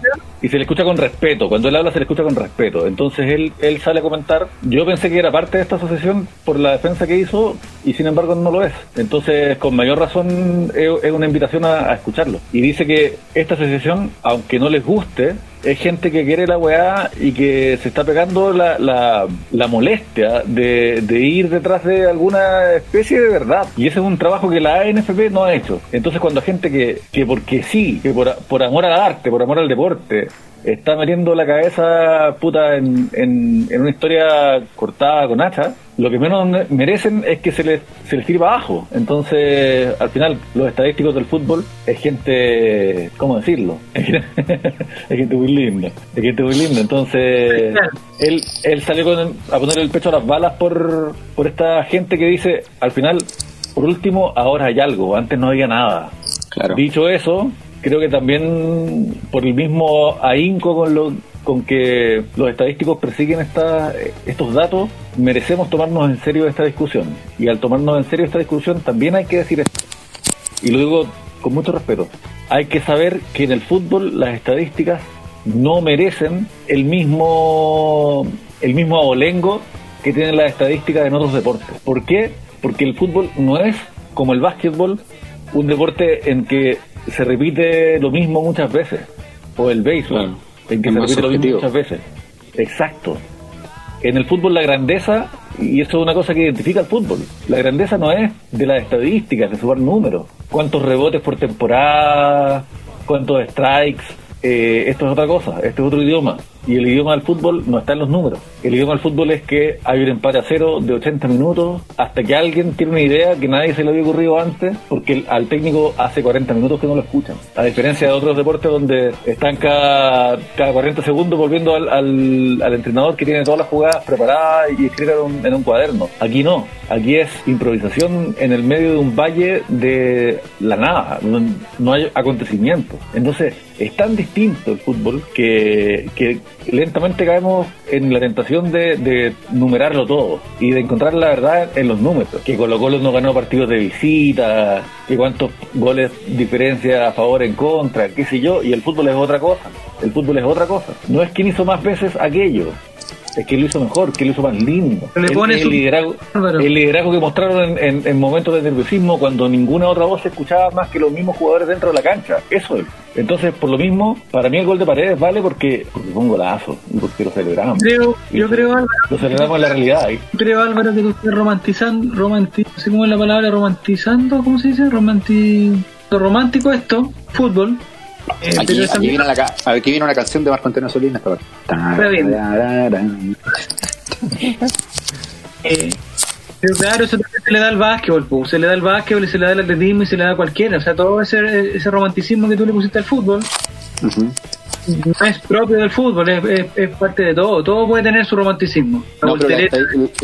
B: y se le escucha con respeto. Cuando él habla, se le escucha con respeto. Entonces él, él sale a comentar. Yo pensé que era parte de esta asociación por la defensa que hizo y sin embargo no lo es. Entonces, con mayor razón, es, una invitación a, a escucharlo. Y dice que esta asociación, aunque no les guste, es gente que quiere la weá y que se está pegando la, la, la molestia de, de ir detrás de alguna especie de verdad. Y ese es un trabajo que la ANFP no ha hecho. Entonces cuando hay gente que, que porque sí, que por, por amor al arte, por amor al deporte, está metiendo la cabeza puta en, en, en una historia cortada con hacha, lo que menos me- merecen es que se les, se les para abajo. Entonces, al final, los estadísticos del fútbol es gente, ¿cómo decirlo? (laughs) Es gente muy linda. Es gente muy linda. Entonces, él, él salió con- a poner el pecho a las balas por, por esta gente que dice, al final, por último, ahora hay algo, antes no había nada.
D: Claro.
B: Dicho eso, creo que también por el mismo ahínco con lo con que los estadísticos persiguen esta, estos datos, merecemos tomarnos en serio esta discusión. Y al tomarnos en serio esta discusión, también hay que decir esto. Y lo digo con mucho respeto. Hay que saber que en el fútbol las estadísticas no merecen el mismo el mismo abolengo que tienen las estadísticas en otros deportes. ¿Por qué? Porque el fútbol no es como el básquetbol, un deporte en que se repite lo mismo muchas veces, o el béisbol,
D: Claro.
B: en que
D: Es
B: se repite lo mismo muchas veces. Exacto. En el fútbol la grandeza, y eso es una cosa que identifica al fútbol, la grandeza no es de las estadísticas, de sumar números. cuántos rebotes por temporada, cuántos strikes. Eh, esto es otra cosa, este es otro idioma. Y el idioma del fútbol no está en los números. El idioma del fútbol es que hay un empate a cero de 80 minutos hasta que alguien tiene una idea que nadie se le había ocurrido antes, porque al técnico hace 40 minutos que no lo escuchan. A diferencia de otros deportes donde están cada, cada 40 segundos volviendo al, al, al entrenador que tiene todas las jugadas preparadas y escritas en un cuaderno. Aquí no. Aquí es improvisación en el medio de un valle de la nada. No, no hay acontecimientos. Entonces, es tan distinto el fútbol que, que lentamente caemos en la tentación de, de numerarlo todo y de encontrar la verdad en los números. Que Colo Colo no ganó partidos de visita, que cuántos goles diferencia a favor en contra, qué sé yo, y el fútbol es otra cosa. El fútbol es otra cosa. No es quien hizo más veces aquello. Es que lo hizo mejor, que lo hizo más lindo.
C: Le
B: El- liderazgo, el liderazgo que mostraron en, en- en momentos de nerviosismo cuando ninguna otra voz se escuchaba más que los mismos jugadores dentro de la cancha. Eso es. Entonces, por lo mismo, para mí el gol de paredes vale porque, porque fue un golazo y porque lo celebramos.
C: Creo, yo creo, Álvaro,
B: Lo celebramos en la realidad. ¿eh?
C: creo, Álvaro, que tú estás romantizando, romanti, no sé cómo es la palabra, romantizando, ¿cómo se dice? Romanti, lo romántico esto, fútbol. Eh,
D: Aquí,
C: pero
D: aquí
C: también-
D: viene la, aquí viene una canción de Marco Antonio.
C: Está bien.
D: Tarararán. (laughs)
C: Eh, pero claro, eso también se le da al básquetbol, se le da al básquetbol y se le da al atletismo y se le da a cualquiera. O sea, todo ese, ese romanticismo que tú le pusiste al fútbol. No es propio del fútbol, es, es- es parte de todo. Todo puede tener su romanticismo. La
D: No, pero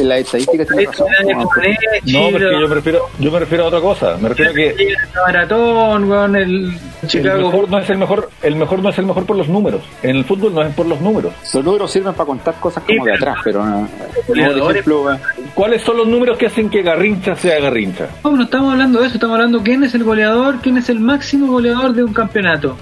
D: la, estadística tiene razón. ¿no?
B: Porque yo me refiero, yo me refiero a otra cosa. Me refiero a que
C: el maratón, weón, el
B: el mejor no es el mejor, el mejor no es el mejor por los números. En el fútbol no es por los números.
D: Los números sirven para contar cosas como de atrás, pero no, por
C: Goleadores.
D: ejemplo, eh,
B: ¿Cuáles son los números que hacen que Garrincha sea Garrincha?
C: No, no estamos hablando de eso, estamos hablando quién es el goleador, quién es el máximo goleador de un campeonato.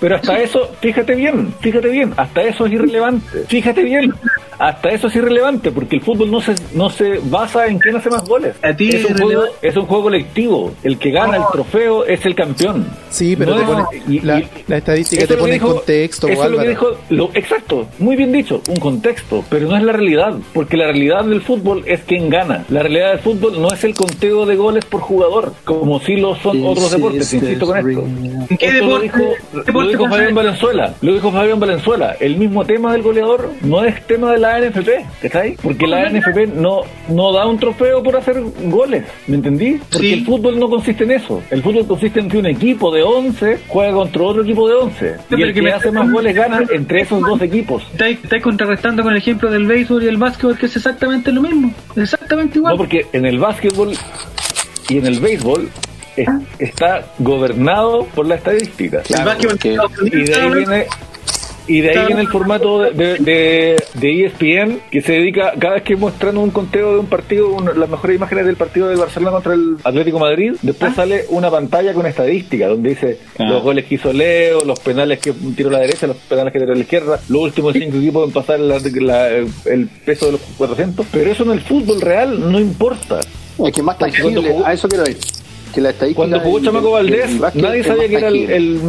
B: Pero hasta (laughs) eso, fíjate bien, fíjate bien, hasta eso es irrelevante. Fíjate bien, hasta eso es irrelevante, porque el fútbol no se, no se basa en quién hace más goles.
C: A ti
B: es,
C: es
B: un juego, es un juego colectivo. El que gana el trofeo es el campeón.
E: Sí, pero
B: No,
E: te pone,
B: y-
E: la,
B: y-
E: la estadística
B: Eso
E: te
B: es lo
E: pone
B: que
E: en
B: dijo-
E: contexto,
B: Eso es lo que dijo, lo- exacto, muy bien dicho, un contexto, pero no es la realidad, porque la realidad del fútbol es quien gana. La realidad del fútbol no es el conteo de goles por jugador, como si lo son otros deportes, insisto con esto.
C: ¿En qué deporte-
B: lo dijo Fabián? Valenzuela, lo dijo Fabián Valenzuela. El mismo tema del goleador no es tema de la NFP, ¿cachai? Porque la NFP no, no da un trofeo por hacer goles, ¿me entendí? Porque
C: Sí.
B: el fútbol no consiste en eso. El fútbol consiste en que un equipo de 11 juega contra otro equipo de 11.
C: pero
B: Y el
C: que me-
B: hace más goles gana entre esos dos equipos.
C: Estáis, estáis contrarrestando con el ejemplo del béisbol y el básquetbol, que es exactamente lo mismo, exactamente igual.
B: No, porque en el básquetbol y en el béisbol es- está gobernado por la estadística.
D: porque-
B: y de ahí viene y de ahí viene el formato de, de, de- de ESPN que se dedica cada vez que muestran un conteo de un partido un- las mejores imágenes del partido de Barcelona contra el Atlético Madrid después sale una pantalla con estadística donde dice
D: Ah.
B: los goles que hizo Leo los penales que tiró a la derecha los penales que tiró a la izquierda los últimos cinco equipos en pasar la- la- el peso de los 400 pero eso en el fútbol real no importa
D: es que más tangible,
B: jugó-
D: a eso quiero ir. Que la estadística
B: Cuando jugó Chamaco Valdés, nadie sabía que era el,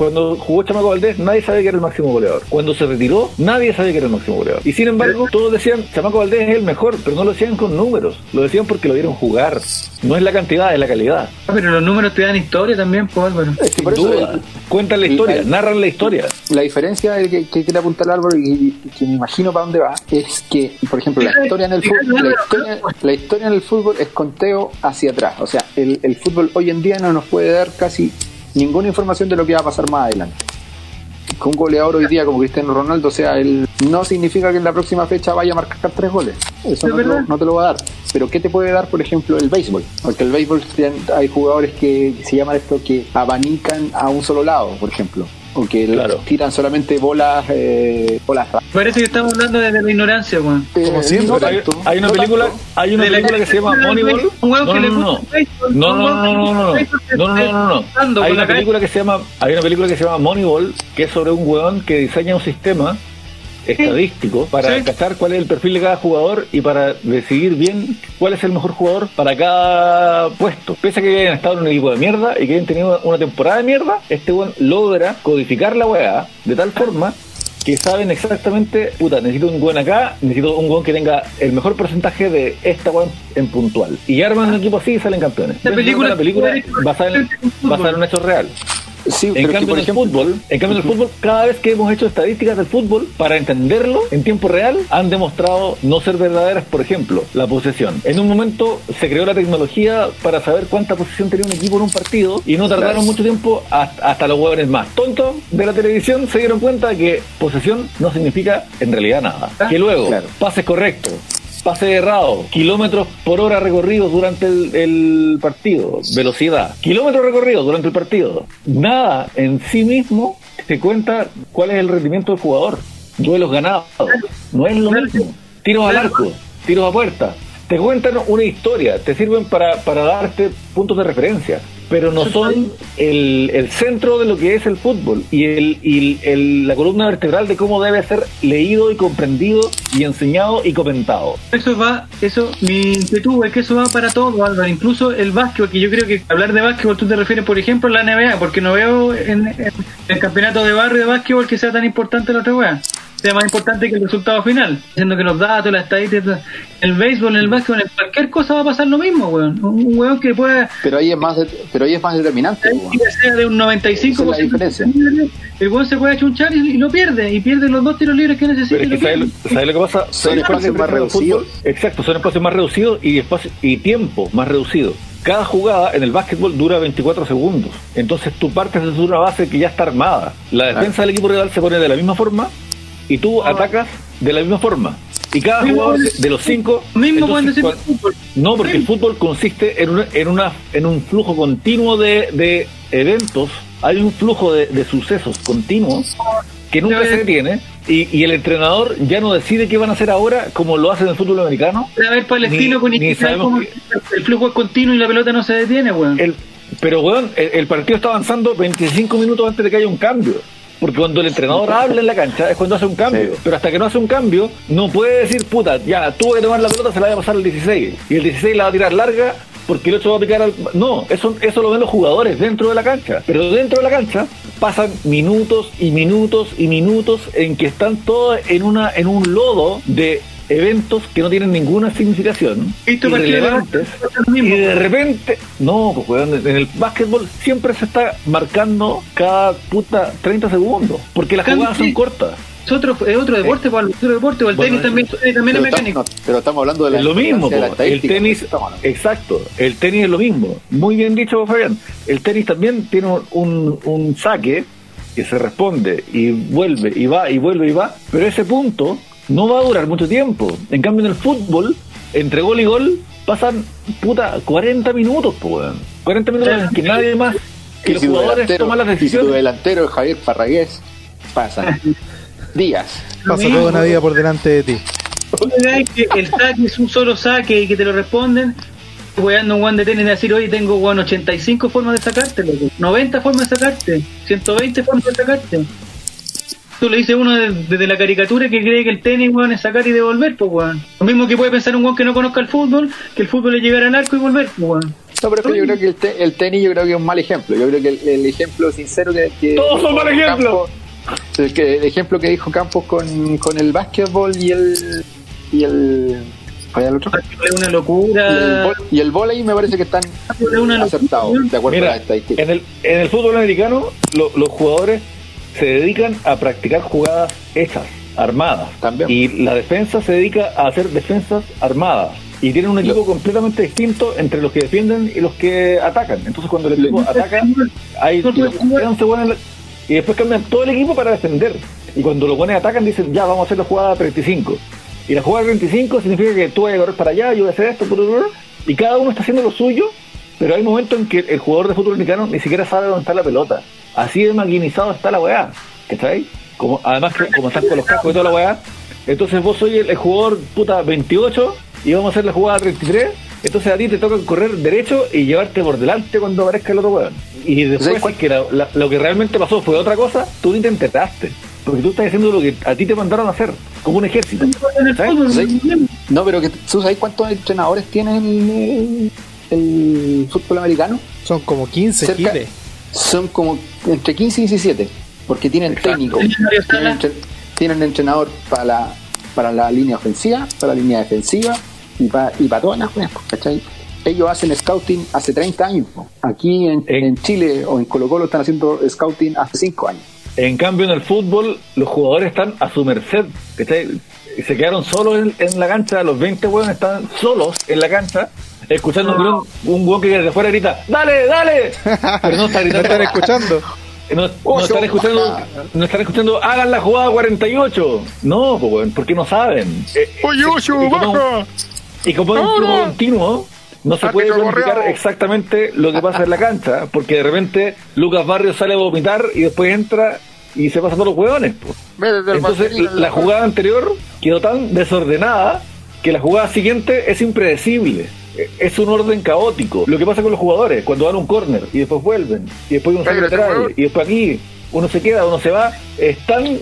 B: cuando jugó Chamaco Valdés, nadie sabía que era el máximo goleador. Cuando se retiró, nadie sabía que era el máximo goleador. Y sin embargo, todos decían, Chamaco Valdés es el mejor, pero no lo decían con números, lo decían porque lo vieron jugar. No es la cantidad, es la calidad.
C: Ah, Pero los números te dan historia también, pues Álvaro.
D: Es que por
B: Sin
D: eso
B: duda.
D: el-
B: Cuentan la historia,
D: el-
B: narran la historia.
D: La diferencia de que, que quiere apuntar Álvaro y, y que me imagino para dónde va es que, por ejemplo, la historia en el fútbol, la historia, la historia en el fútbol es conteo hacia atrás. O sea, el, el fútbol hoy en día no nos puede dar casi ninguna información de lo que va a pasar más adelante. Que un goleador hoy día como Cristiano Ronaldo sea él no significa que en la próxima fecha vaya a marcar tres goles. Eso
C: Es
D: no te, lo, no te lo va a dar. Pero ¿qué te puede dar, por ejemplo, el béisbol? Porque el béisbol hay jugadores que se llaman esto que abanican a un solo lado, por ejemplo. O que
B: Claro.
D: tiran solamente bolas, eh, bolas
C: Parece que estamos hablando desde la ignorancia, weón.
D: Eh,
E: siempre.
D: no
B: Hay, hay una
D: no
B: película,
D: tanto.
B: hay una película que se llama Moneyball. No,
C: que
B: no,
C: le
B: no, no. No, no, no, no, no, Hay una película que se llama, hay una película que se llama Moneyball, que es sobre un weón que diseña un sistema estadístico para
C: Sí.
B: cuál es el perfil de cada jugador y para decidir bien cuál es el mejor jugador para cada puesto. Pese a que hayan estado en un equipo de mierda y que hayan tenido una temporada de mierda, este weón logra codificar la weá de tal forma que saben exactamente, puta, necesito un buen acá, necesito un buen que tenga el mejor porcentaje de esta weón en puntual. Y arman un equipo así y salen campeones.
C: La película-
B: la película basada en, basada en un hecho real.
D: Sí,
B: En
D: pero que,
B: cambio,
D: por
B: en el
D: ejemplo,
B: fútbol, en cambio en el fútbol, cada vez que hemos hecho estadísticas del fútbol, para entenderlo en tiempo real, han demostrado no ser verdaderas. Por ejemplo, la posesión. En un momento se creó la tecnología para saber cuánta posesión tenía un equipo en un partido y no tardaron
D: Claro.
B: mucho tiempo hasta, hasta los huevones más tontos de la televisión se dieron cuenta que posesión no significa en realidad nada. Que luego,
D: Claro.
B: pases correctos. Pase errado, kilómetros por hora recorridos durante el, el partido, velocidad, kilómetros recorridos durante el partido. Nada en sí mismo te cuenta cuál es el rendimiento del jugador. Duelos ganados, no es lo mismo. Tiros al arco, tiros a puerta. Te cuentan una historia, te sirven para, para darte puntos de referencia, pero no son el, el centro de lo que es el fútbol y, el, y el- la columna vertebral de cómo debe ser leído y comprendido y enseñado y comentado.
C: Eso va, eso, mi inquietud es que eso va para todo, Álvaro. Incluso el básquetbol, que yo creo que hablar de básquetbol tú te refieres, por ejemplo, a la NBA, porque no veo en, en el campeonato de barrio de básquetbol que sea tan importante la otra weá. Sea más importante que el resultado final. Diciendo que los datos, las estadísticas, el béisbol, en el básquetbol, en cualquier cosa va a pasar lo mismo, weón. Un weón que pueda
D: pero ahí es más, de- pero ahí es más determinante. weón.
C: que sea de un 95%
D: Esa es
C: el weón se puede achunchar y, y lo pierde, y pierde los dos tiros libres que necesita.
B: Pero es
C: y
B: que
C: lo
B: ¿sabes lo, ¿sabes lo que pasa?
D: Son
B: ¿Sabes lo que
D: espacios más reducidos.
B: Exacto, son espacios más reducidos y, espacio, y tiempo más reducido. Cada jugada en el básquetbol dura 24 segundos. Entonces tú partes desde una base que ya está armada. La defensa del equipo rival se pone de la misma forma y tú atacas de la misma forma. Y cada jugador de, los cinco...
C: Mismo
B: entonces,
C: decir fútbol.
B: no, porque el fútbol consiste en, una, en, una, en un flujo continuo de, de eventos, hay un flujo de, de sucesos continuos que nunca se detiene y, y el entrenador ya no decide qué van a hacer ahora como lo hace en el fútbol americano.
C: A ver, Palestino
B: Ni-
C: con
B: ni sabemos que-
C: el flujo es continuo y la pelota no se detiene, weón.
B: El, pero, weón, el, el partido está avanzando 25 minutos antes de que haya un cambio. Porque cuando el entrenador (laughs) habla en la cancha es cuando hace un cambio.
D: Sí.
B: Pero hasta que no hace un cambio, no puede decir, puta, ya, tuvo que tomar la pelota, se la va a pasar al 16. Y el 16 la va a tirar larga porque el 8 va a picar al... No, eso, eso lo ven los jugadores dentro de la cancha. Pero dentro de la cancha pasan minutos y minutos y minutos en que están todos en, una, en un lodo de eventos que no tienen ninguna significación, irrelevantes, y de repente, no, pues weón, en el básquetbol siempre se está marcando cada puta 30 segundos, porque las jugadas son cortas.
C: Es otro, es otro deporte, Pablo, otro deporte, o el
B: Bueno,
C: tenis también, eh, también es mecánico.
D: no, pero estamos hablando de la
B: Es lo mismo,
D: importancia de la
B: po. el tenis, exacto, el tenis es lo mismo. Muy bien dicho, Fabián. El tenis también tiene un, un, un saque que se responde y vuelve y va y vuelve y va, pero ese punto no va a durar mucho tiempo. En cambio, en el fútbol, entre gol y gol, pasan puta 40 minutos, weón. 40 minutos en que nadie más (laughs) que
D: Y
B: los
D: si
B: jugadores toman las
D: y si tu
B: decisiones.
D: delantero es Javier Parragués, pasan días.
E: Pasa (laughs) toda una vida por delante de ti.
C: El saque es un solo saque y que te lo responden. Jugando un one de tenis de decir, oye, tengo weón, 85 formas de sacarte, loco. 90 formas de sacarte, 120 formas de sacarte. Tú le dices uno de- desde la caricatura que cree que el tenis, weón, es sacar y devolver, pues, weón. Lo mismo que puede pensar un weón que no conozca el fútbol, que el fútbol es llegar al arco y volver, pues, weón.
D: No, pero es que yo creo que el, te- el tenis yo creo que es un mal ejemplo. Yo creo que el, el ejemplo sincero que, que
B: Todos son mal ejemplo.
D: Campos- el, ejemplo que dijo Campos con, con el básquetbol y el y el ¿cuál era el otro?
C: Es una
D: Y el,
C: locura.
D: y el volei me parece que están aceptados de acuerdo a
B: Mira,
D: la estadística.
B: en el, en el fútbol americano, lo- los jugadores se dedican a practicar jugadas hechas, armadas.
D: También.
B: Y la defensa se dedica a hacer defensas armadas. Y tienen un equipo completamente distinto entre los que defienden y los que atacan. Entonces, cuando el equipo
D: Lo-
B: ataca, hay
C: No puede jugar.
B: 11 buenos en la- y después cambian todo el equipo para defender. Y cuando los buenos atacan, dicen, ya, vamos a hacer la jugada 35. Y la jugada 35 significa que tú vas a correr para allá, yo voy a hacer esto, y cada uno está haciendo lo suyo, pero hay momentos en que el jugador de fútbol americano ni siquiera sabe dónde está la pelota. Así de maquinizado está la weá, ¿cachai? Como, además, que como están con los cascos y toda la weá, entonces vos soy el, el jugador puta 28 y vamos a hacer la jugada 33, entonces a ti te toca correr derecho y llevarte por delante cuando aparezca el otro weón. Y después,
D: ¿Sabes cuál-
B: si es que la- la- lo que realmente pasó fue otra cosa, tú ni te enteraste. Porque tú estás haciendo lo que a ti te mandaron a hacer, como un ejército. ¿sabes?
D: No, pero que tú sabes cuántos entrenadores tiene el, el fútbol americano?
E: Son como 15
D: Cerca-
E: giles.
D: Son como entre 15 y 17, porque tienen
B: Exacto.
D: técnicos.
C: Tienen
D: tienen
C: Sala.
D: entre- tienen entrenador para la, para la línea ofensiva, para la línea defensiva y para y para todas las weas, po, ¿cachai? Ellos hacen scouting hace 30 años. Aquí en, en Chile o en Colo Colo están haciendo scouting hace 5 años.
B: En cambio, en el fútbol, los jugadores están a su merced. ¿cachai? Y Se quedaron solos en, en la cancha, los 20 huevos están solos en la cancha, escuchando un, hueón- un hueón que desde afuera grita, ¡Dale, dale! Pero no está
E: ¿No
B: gritando.
E: están escuchando?
B: No, no están escuchando, no están escuchando, hagan la jugada 48. No, porque no saben. Eh,
G: Oye, Ocho,
B: y como-
G: baja.
B: Y como es un flujo continuo, no se
G: Ah,
B: puede planificar exactamente lo que pasa en la cancha, porque de repente Lucas Barrios sale a vomitar y después entra y se pasa por los hueones. Entonces, la jugada anterior quedó tan desordenada que la jugada siguiente es impredecible. Es un orden caótico. Lo que pasa con los jugadores, cuando dan un córner y después vuelven, y después lateral,
G: huevón.
B: y después aquí, uno se queda, uno se va, es tan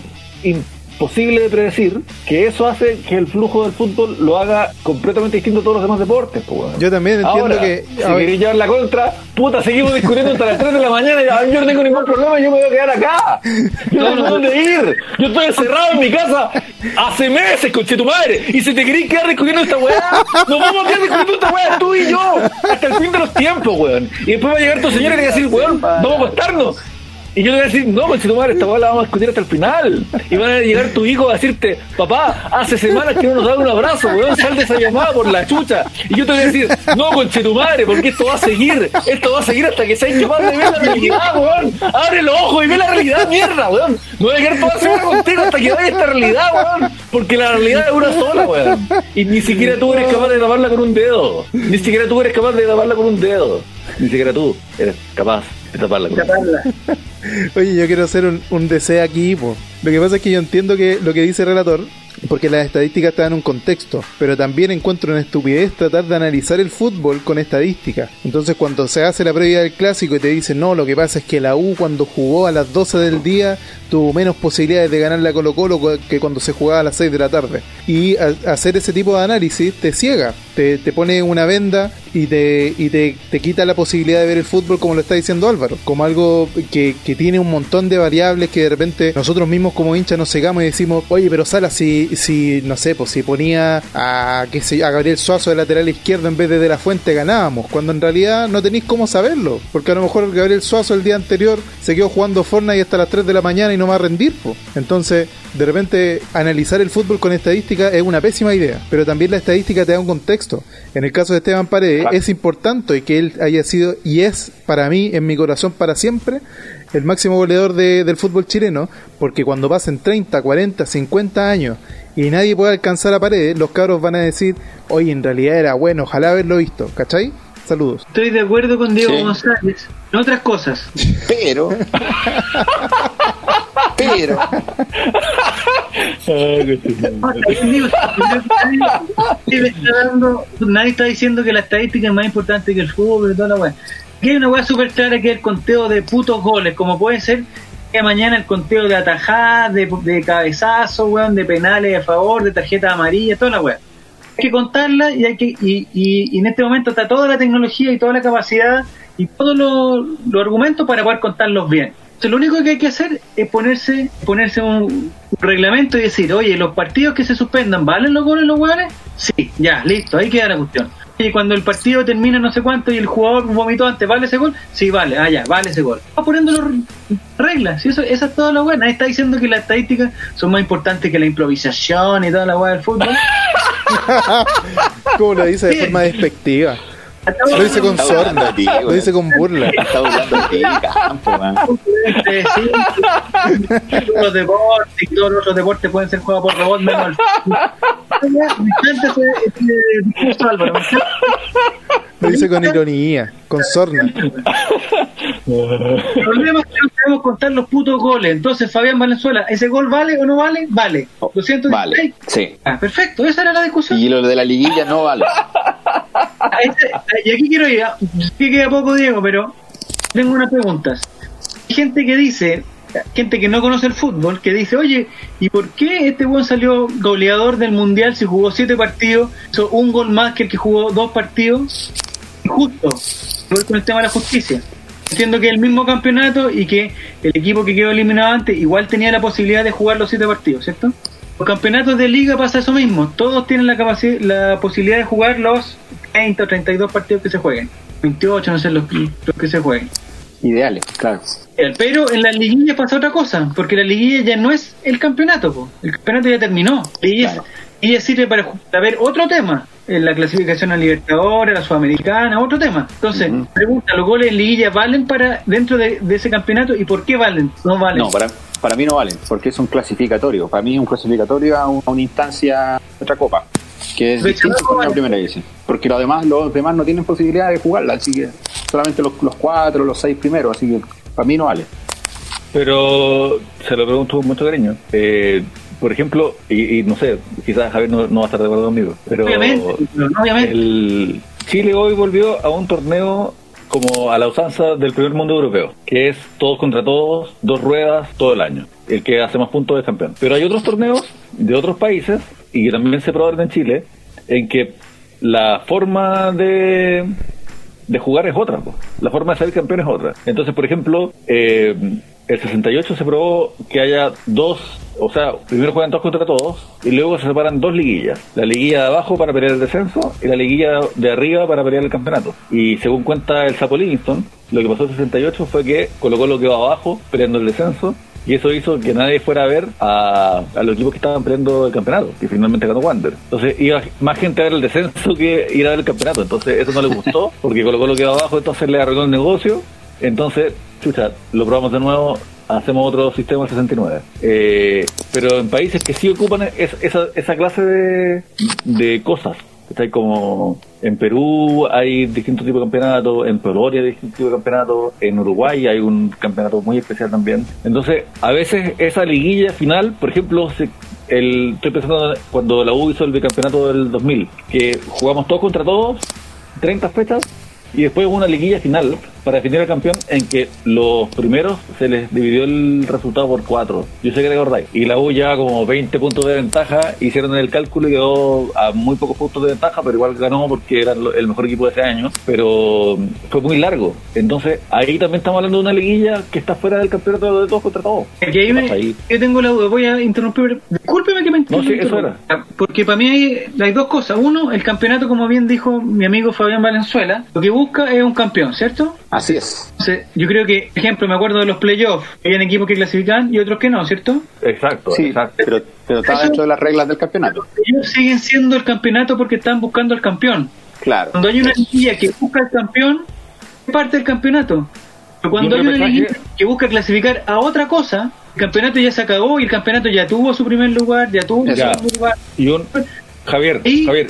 B: imposible de predecir que eso hace que el flujo del fútbol lo haga completamente distinto a todos los demás deportes. pues, weón.
E: Yo también entiendo
B: Ahora,
E: que-
B: Si
E: ver-
B: queréis llevar la contra, puta, seguimos discutiendo hasta las 3 de la mañana y yo no tengo ningún problema, yo me voy a quedar acá. Yo no tengo dónde ir. Yo estoy encerrado en mi casa hace meses, conche tu madre. Y si te queréis quedar discutiendo esta weá, nos vamos a quedar discutiendo esta weá, tú y yo, hasta el fin de los tiempos, weón. Y después va a llegar tu señora y le va a decir, weón, vamos a acostarnos. Y yo le voy a decir, no, conche tu madre, esta weá la vamos a discutir hasta el final. Y van a llegar tu hijo a decirte, papá, hace semanas que no nos da un abrazo, weón, sal de esa llamada por la chucha. Y yo te voy a decir, no, conche tu madre, porque esto va a seguir, esto va a seguir hasta que seas capaz de ver la realidad, weón. Abre los ojos y ve la realidad, mierda, weón. No voy a quedar toda semana contigo hasta que veas esta realidad, weón. Porque la realidad es una sola, weón. Y ni siquiera tú eres capaz de taparla con un dedo. Ni siquiera tú eres capaz de taparla con un dedo. Ni siquiera tú eres capaz de taparla dedo. (laughs)
E: Oye, yo quiero hacer un, un deseo aquí, po. Lo que pasa es que yo entiendo que lo que dice el relator, porque las estadísticas están en un contexto, pero también encuentro una estupidez tratar de analizar el fútbol con estadísticas. Entonces, cuando se hace la previa del clásico y te dicen, no, lo que pasa es que la U cuando jugó a las 12 del día tuvo menos posibilidades de ganar la Colo Colo que cuando se jugaba a las 6 de la tarde. Y a- hacer ese tipo de análisis te ciega, te, te pone una venda y te, y te, te quita la posibilidad de ver el fútbol como lo está diciendo Álvaro, como algo que, que tiene un montón de variables que de repente nosotros mismos como hinchas nos cegamos y decimos, oye, pero Sala, si, si no sé, pues si ponía a, qué sé a Gabriel Suazo de lateral izquierdo en vez de De La Fuente ganábamos, cuando en realidad no tenéis cómo saberlo, porque a lo mejor Gabriel Suazo el día anterior se quedó jugando Fortnite hasta las 3 de la mañana y no va a rendir, po. entonces de repente analizar el fútbol con estadística es una pésima idea, pero también la estadística te da un contexto. En el caso de Esteban Paredes
B: Claro.
E: es importante que él haya sido y es para mí en mi corazón para siempre el máximo goleador de- del fútbol chileno, porque cuando pasen 30, 40, 50 años y nadie pueda alcanzar a Paredes, los cabros van a decir, oye, en realidad era bueno, ojalá haberlo visto, ¿cachai? Saludos.
C: Estoy de acuerdo con Diego
D: Sí.
C: González en otras cosas.
D: Pero, (laughs) pero,
C: nadie está diciendo que la estadística es más importante que el fútbol y toda la weá. Aquí hay una weá súper clara que es el conteo de putos goles, como puede ser que mañana el conteo de atajadas, de, cabezazos, weón, de penales a favor, de tarjetas amarillas, toda la weá. Hay que contarla y hay que y, y- y en este momento está toda la tecnología y toda la capacidad y todos los argumentos para poder contarlos bien. Entonces, lo único que hay que hacer es ponerse ponerse un, reglamento y decir, oye, los partidos que se suspendan, ¿valen los goles los hueones? Sí, ya, listo, ahí queda la cuestión. Y cuando el partido termina no sé cuánto y el jugador vomitó antes, ¿vale ese gol? Sí, vale, ah, ya, vale ese gol. Va poniendo las reglas, y eso, esa es toda la buena. Nadie está diciendo que las estadísticas son más importantes que la improvisación y toda la weá del fútbol. (laughs)
E: Como lo dice de
C: Sí.
E: forma despectiva. Lo dice con sorna, lo dice con burla.
D: está burlando de ti, campo, man.
C: Sí, los deportes y todos los otros deportes pueden ser jugados por robots menos. Me encanta ese discurso, Álvaro.
E: Lo dice con ironía, con sorna. (laughs)
C: El problema es que no sabemos contar los putos goles. Entonces, Fabián Valenzuela, ¿ese gol vale o no vale? Vale. Lo siento.
D: Vale, sí.
C: Ah, perfecto, esa era la discusión.
D: Y lo de la liguilla no vale.
C: Ah, este- ah, y aquí quiero ir, que queda poco, Diego, pero tengo unas preguntas. Hay gente que dice, gente que no conoce el fútbol, que dice, oye, ¿y por qué este buen salió goleador del mundial si jugó siete partidos, hizo un gol más que el que jugó dos partidos? Injusto. Voy con el tema de la justicia. Entiendo que es el mismo campeonato y que el equipo que quedó eliminado antes igual tenía la posibilidad de jugar los siete partidos, ¿cierto? Los campeonatos de liga pasa eso mismo. Todos tienen la capacidad, la posibilidad de jugar los 30 o 32 partidos que se jueguen. 28, no sé, los, los que se jueguen.
D: Ideales, claro.
C: Pero en la liguilla pasa otra cosa, porque la liguilla ya no es el campeonato, po. el campeonato ya terminó. La liguilla,
D: Claro.
C: liguilla sirve para, ver otro tema, la clasificación a Libertadores, a la Sudamericana, otro tema. Entonces, pregunta, ¿los goles en liguilla valen para dentro de, de ese campeonato y por qué valen? No valen.
D: No, para, para mí no valen, porque es un clasificatorio. Para mí es un clasificatorio a, un- a una instancia de otra copa, que es distinto
C: hecho,
D: con la
C: vale.
D: primera división. Porque los demás, los demás no tienen posibilidad de jugarla, así que solamente los, los cuatro, los seis primeros, así que para mí no vale.
B: Pero se lo pregunto con mucho cariño. Eh, por ejemplo, y, y no sé, quizás Javier no, no va a estar de acuerdo conmigo, pero
C: Obviamente,
B: el Chile hoy volvió a un torneo como a la usanza del primer mundo europeo, que es todos contra todos, dos ruedas todo el año. El que hace más puntos es campeón. Pero hay otros torneos de otros países, y que también se probaron en Chile, en que la forma de, de jugar es otra, po. la forma de salir campeón es otra. Entonces, por ejemplo, eh, el 68 se probó que haya dos, o sea, primero juegan todos contra todos y luego se separan dos liguillas. La liguilla de abajo para pelear el descenso y la liguilla de arriba para pelear el campeonato. Y según cuenta el Sapo Livingston, lo que pasó en el 68 fue que colocó lo que va abajo peleando el descenso y eso hizo que nadie fuera a ver a, a los equipos que estaban peleando el campeonato, y finalmente ganó Wander. Entonces iba más gente a ver el descenso que ir a ver el campeonato. Entonces eso no le gustó, (laughs) porque colocó lo que va abajo, entonces le arregló el negocio. Entonces, chucha, lo probamos de nuevo, hacemos otro sistema del 69. Eh, pero en países que sí ocupan es- esa, esa clase de, de cosas. Ahí como en Perú hay distintos tipos de campeonatos, en Polonia hay distintos tipos de campeonatos, en Uruguay hay un campeonato muy especial también. Entonces, a veces esa liguilla final, por ejemplo, se- el, estoy pensando cuando la U hizo el bicampeonato del 2000, que jugamos todos contra todos, 30 fechas, y después una liguilla final para definir al campeón en que los primeros se les dividió el resultado por cuatro. Yo sé que recordáis. Y la U ya como 20 puntos de ventaja, hicieron el cálculo y quedó a muy pocos puntos de ventaja, pero igual ganó porque era el mejor equipo de ese año. Pero fue muy largo. Entonces ahí también estamos hablando de una liguilla que está fuera del campeonato de todos contra todos.
C: Aquí ahí me-
B: Pasa ahí.
C: yo tengo la duda, voy a interrumpir. Discúlpeme que me
B: No, sí, eso
C: interrumpa. Porque para mí hay, hay dos cosas. Uno, el campeonato, como bien dijo mi amigo Fabián Valenzuela, lo que busca es un campeón, ¿cierto?
D: Así es.
C: Yo creo que, por ejemplo, me acuerdo de los playoffs, habían equipos que clasificaban y otros que no, ¿cierto?
B: Exacto,
D: Sí,
B: exacto.
D: pero, pero está
C: Eso-
D: dentro de las reglas del campeonato.
C: Ellos siguen siendo el campeonato porque están buscando al campeón.
D: Claro.
C: Cuando hay una liguilla que busca al campeón, es parte del campeonato. Pero cuando hay
B: un
C: una liguilla que busca clasificar a otra cosa, el campeonato ya se acabó y el campeonato ya tuvo su primer lugar, ya tuvo su segundo lugar.
B: Y un Javier,
C: Y-
B: Javier,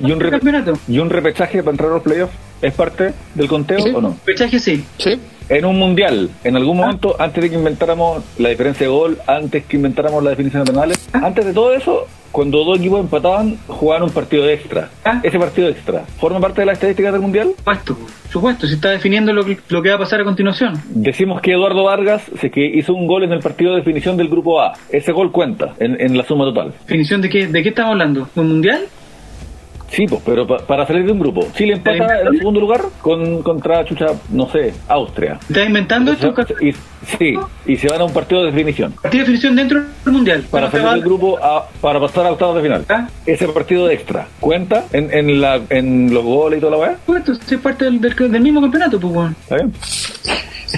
B: y un,
C: campeonato.
B: y un repechaje para entrar a los playoffs es parte del conteo
D: Sí.
B: o no?
C: Pechaje sí.
D: Sí.
B: En un mundial, en algún momento, antes de que inventáramos la diferencia de gol, antes que inventáramos la definición de penales, antes de todo eso, cuando dos equipos empataban, jugaban un partido extra.
C: Ah.
B: Ese partido extra, ¿forma parte de las estadísticas del mundial?
C: Supuesto, supuesto, se está definiendo lo que, lo que va a pasar a continuación.
B: Decimos que Eduardo Vargas se que hizo un gol en el partido de definición del grupo A. Ese gol cuenta en, en la suma total.
C: ¿Definición de qué, de qué estamos hablando? ¿De un mundial?
B: Sí, pues, pero pa- para salir de un grupo. Chile empata en el segundo lugar con, contra, chucha, no sé, Austria.
C: ¿Estás inventando esto?
B: Y, sí, y se van a un partido de definición.
C: Partido de definición dentro del mundial.
B: Para salir del grupo a- para pasar a octavos de final.
C: Ah.
B: Ese partido de extra, ¿cuenta en, en, la, en los goles y toda la weá?
C: Supuesto, es parte del, del, del mismo campeonato, pues, weón.
B: ¿Está bien?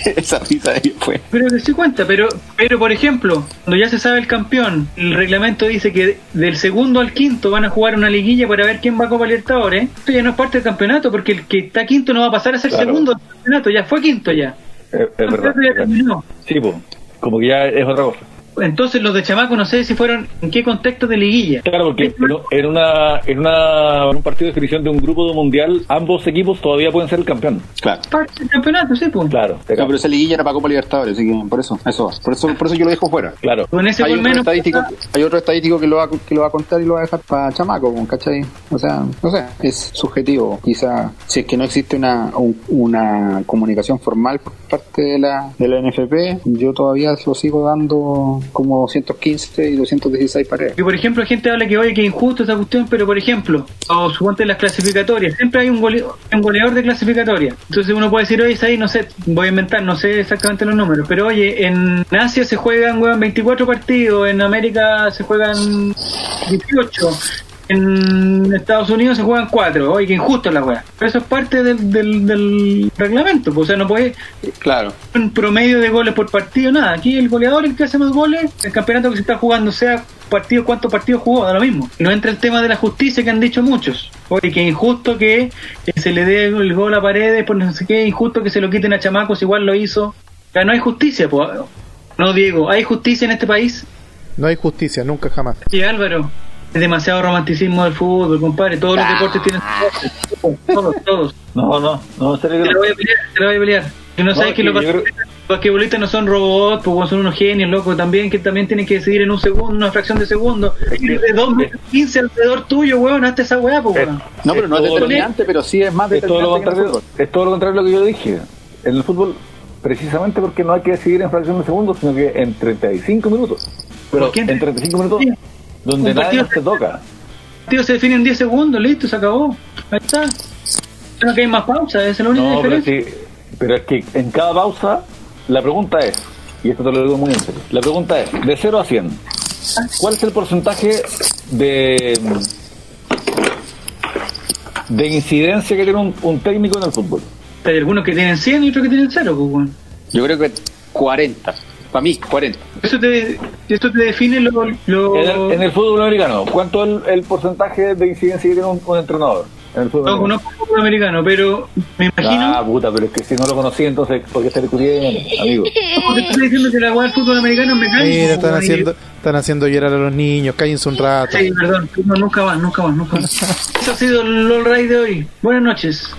B: (laughs)
D: Esa risa de ellos fue.
C: Creo que sí cuenta, pero, pero por ejemplo, cuando ya se sabe el campeón, el reglamento dice que del segundo al quinto van a jugar una liguilla para ver quién va a Copa Libertadores. Esto ya no es parte del campeonato, porque el que está quinto no va a pasar a ser
B: Claro.
C: segundo del campeonato, ya fue quinto ya.
B: Es, es verdad.
C: ya terminó.
B: Sí, pues, como que ya es otra cosa.
C: Entonces los de Chamaco no sé si fueron en qué contexto de liguilla.
B: Claro, porque en, en una, en, una, en un partido de definición de un grupo de mundial, ambos equipos todavía pueden ser el campeón.
D: Claro.
C: Parte del campeonato, sí, pues.
B: Claro,
D: No, pero esa liguilla era para Copa Libertadores, así que por eso, eso va. Por eso, por eso yo lo dejo fuera.
B: claro.
C: Con ese
D: Hay otro,
C: menos.
D: estadístico, hay otro estadístico que lo, va, que lo va a contar y lo va a dejar para chamaco, ¿cachai? O sea, no sé, es subjetivo. Quizá si es que no existe una, un- una comunicación formal por parte de la, de la NFP, yo todavía lo sigo dando como 215 y 216 paredes.
C: Que por ejemplo, gente habla que oye, que injusto esa cuestión, pero por ejemplo, o suponte las clasificatorias, siempre hay un, gole- un goleador de clasificatoria. Entonces uno puede decir, oye, ahí no sé, voy a inventar, no sé exactamente los números, pero oye, en Asia se juegan weón, 24 partidos, en América se juegan 18. En Estados Unidos se juegan 4, oye, que injusto la weá. Pero eso es parte del, del, del reglamento, pues, o sea, no puede,
D: Claro.
C: un promedio de goles por partido, nada. Aquí el goleador es el que hace más goles, el campeonato que se está jugando, sea partido, cuántos partidos jugó, da lo mismo. Y no entra el tema de la justicia que han dicho muchos. Oye, que injusto que se le dé el gol a paredes, por no sé qué, injusto que se lo quiten a chamacos, igual lo hizo. Ya no hay justicia, pues. No, Diego, ¿hay justicia en este país?
E: No hay justicia, nunca jamás.
C: Sí, Álvaro. Es demasiado romanticismo del fútbol, compadre. Todos los deportes tienen su voz. Todos, todos.
B: No, no, no,
C: Te lo voy a pelear, te lo voy a pelear. Que no,
B: No,
C: sabes que
B: que
C: los, basquetbolistas- no son robots, pues son unos genios, loco, también que también tienen que decidir en un segundo, una fracción de segundo.
B: Es
C: Y de 2 metros 15 alrededor tuyo, weón, hazte esa weá, pues, weón.
D: No, pero no es
B: todo-
D: determinante, pero sí es más
B: Es todo, lo
D: determinante.
B: contrario, es todo lo contrario a lo que yo dije. En el fútbol, precisamente porque no hay que decidir en fracción de segundos, sino que en 35 minutos. Pero en 35 minutos,
C: Sí.
B: Donde
C: Un
B: nadie te toca.
C: El partido se define en 10 segundos, listo, se acabó. Ahí está. No que hay más pausa, esa es la única
B: No, pero,
C: diferencia.
B: sí, pero es que en cada pausa, la pregunta es, y esto te lo digo muy en serio, la pregunta es, de 0 a 100, ¿cuál es el porcentaje de de incidencia que tiene un, un técnico en el fútbol?
C: Hay algunos que tienen 100 y otros que tienen 0, pues, weón.
D: Yo creo que 40. Para mí, 40.
C: Eso te, eso te define lo... lo
B: En el, en el fútbol americano, ¿cuánto es el, el porcentaje de incidencia que tiene un, un entrenador? En el fútbol
C: no
B: americano?
C: conozco el fútbol americano, pero me imagino...
B: Ah, puta, pero es que si no lo conocí, entonces, ¿por qué estás discutiendo, amigo? (laughs)
C: Porque estoy diciendo que la weá del fútbol americano es mecánico.
E: Mira, están haciendo, están haciendo llorar a los niños, cállense un rato.
C: Sí, perdón, no, nunca más, nunca más, nunca más. (laughs) Eso ha sido el All Right de hoy. Buenas noches.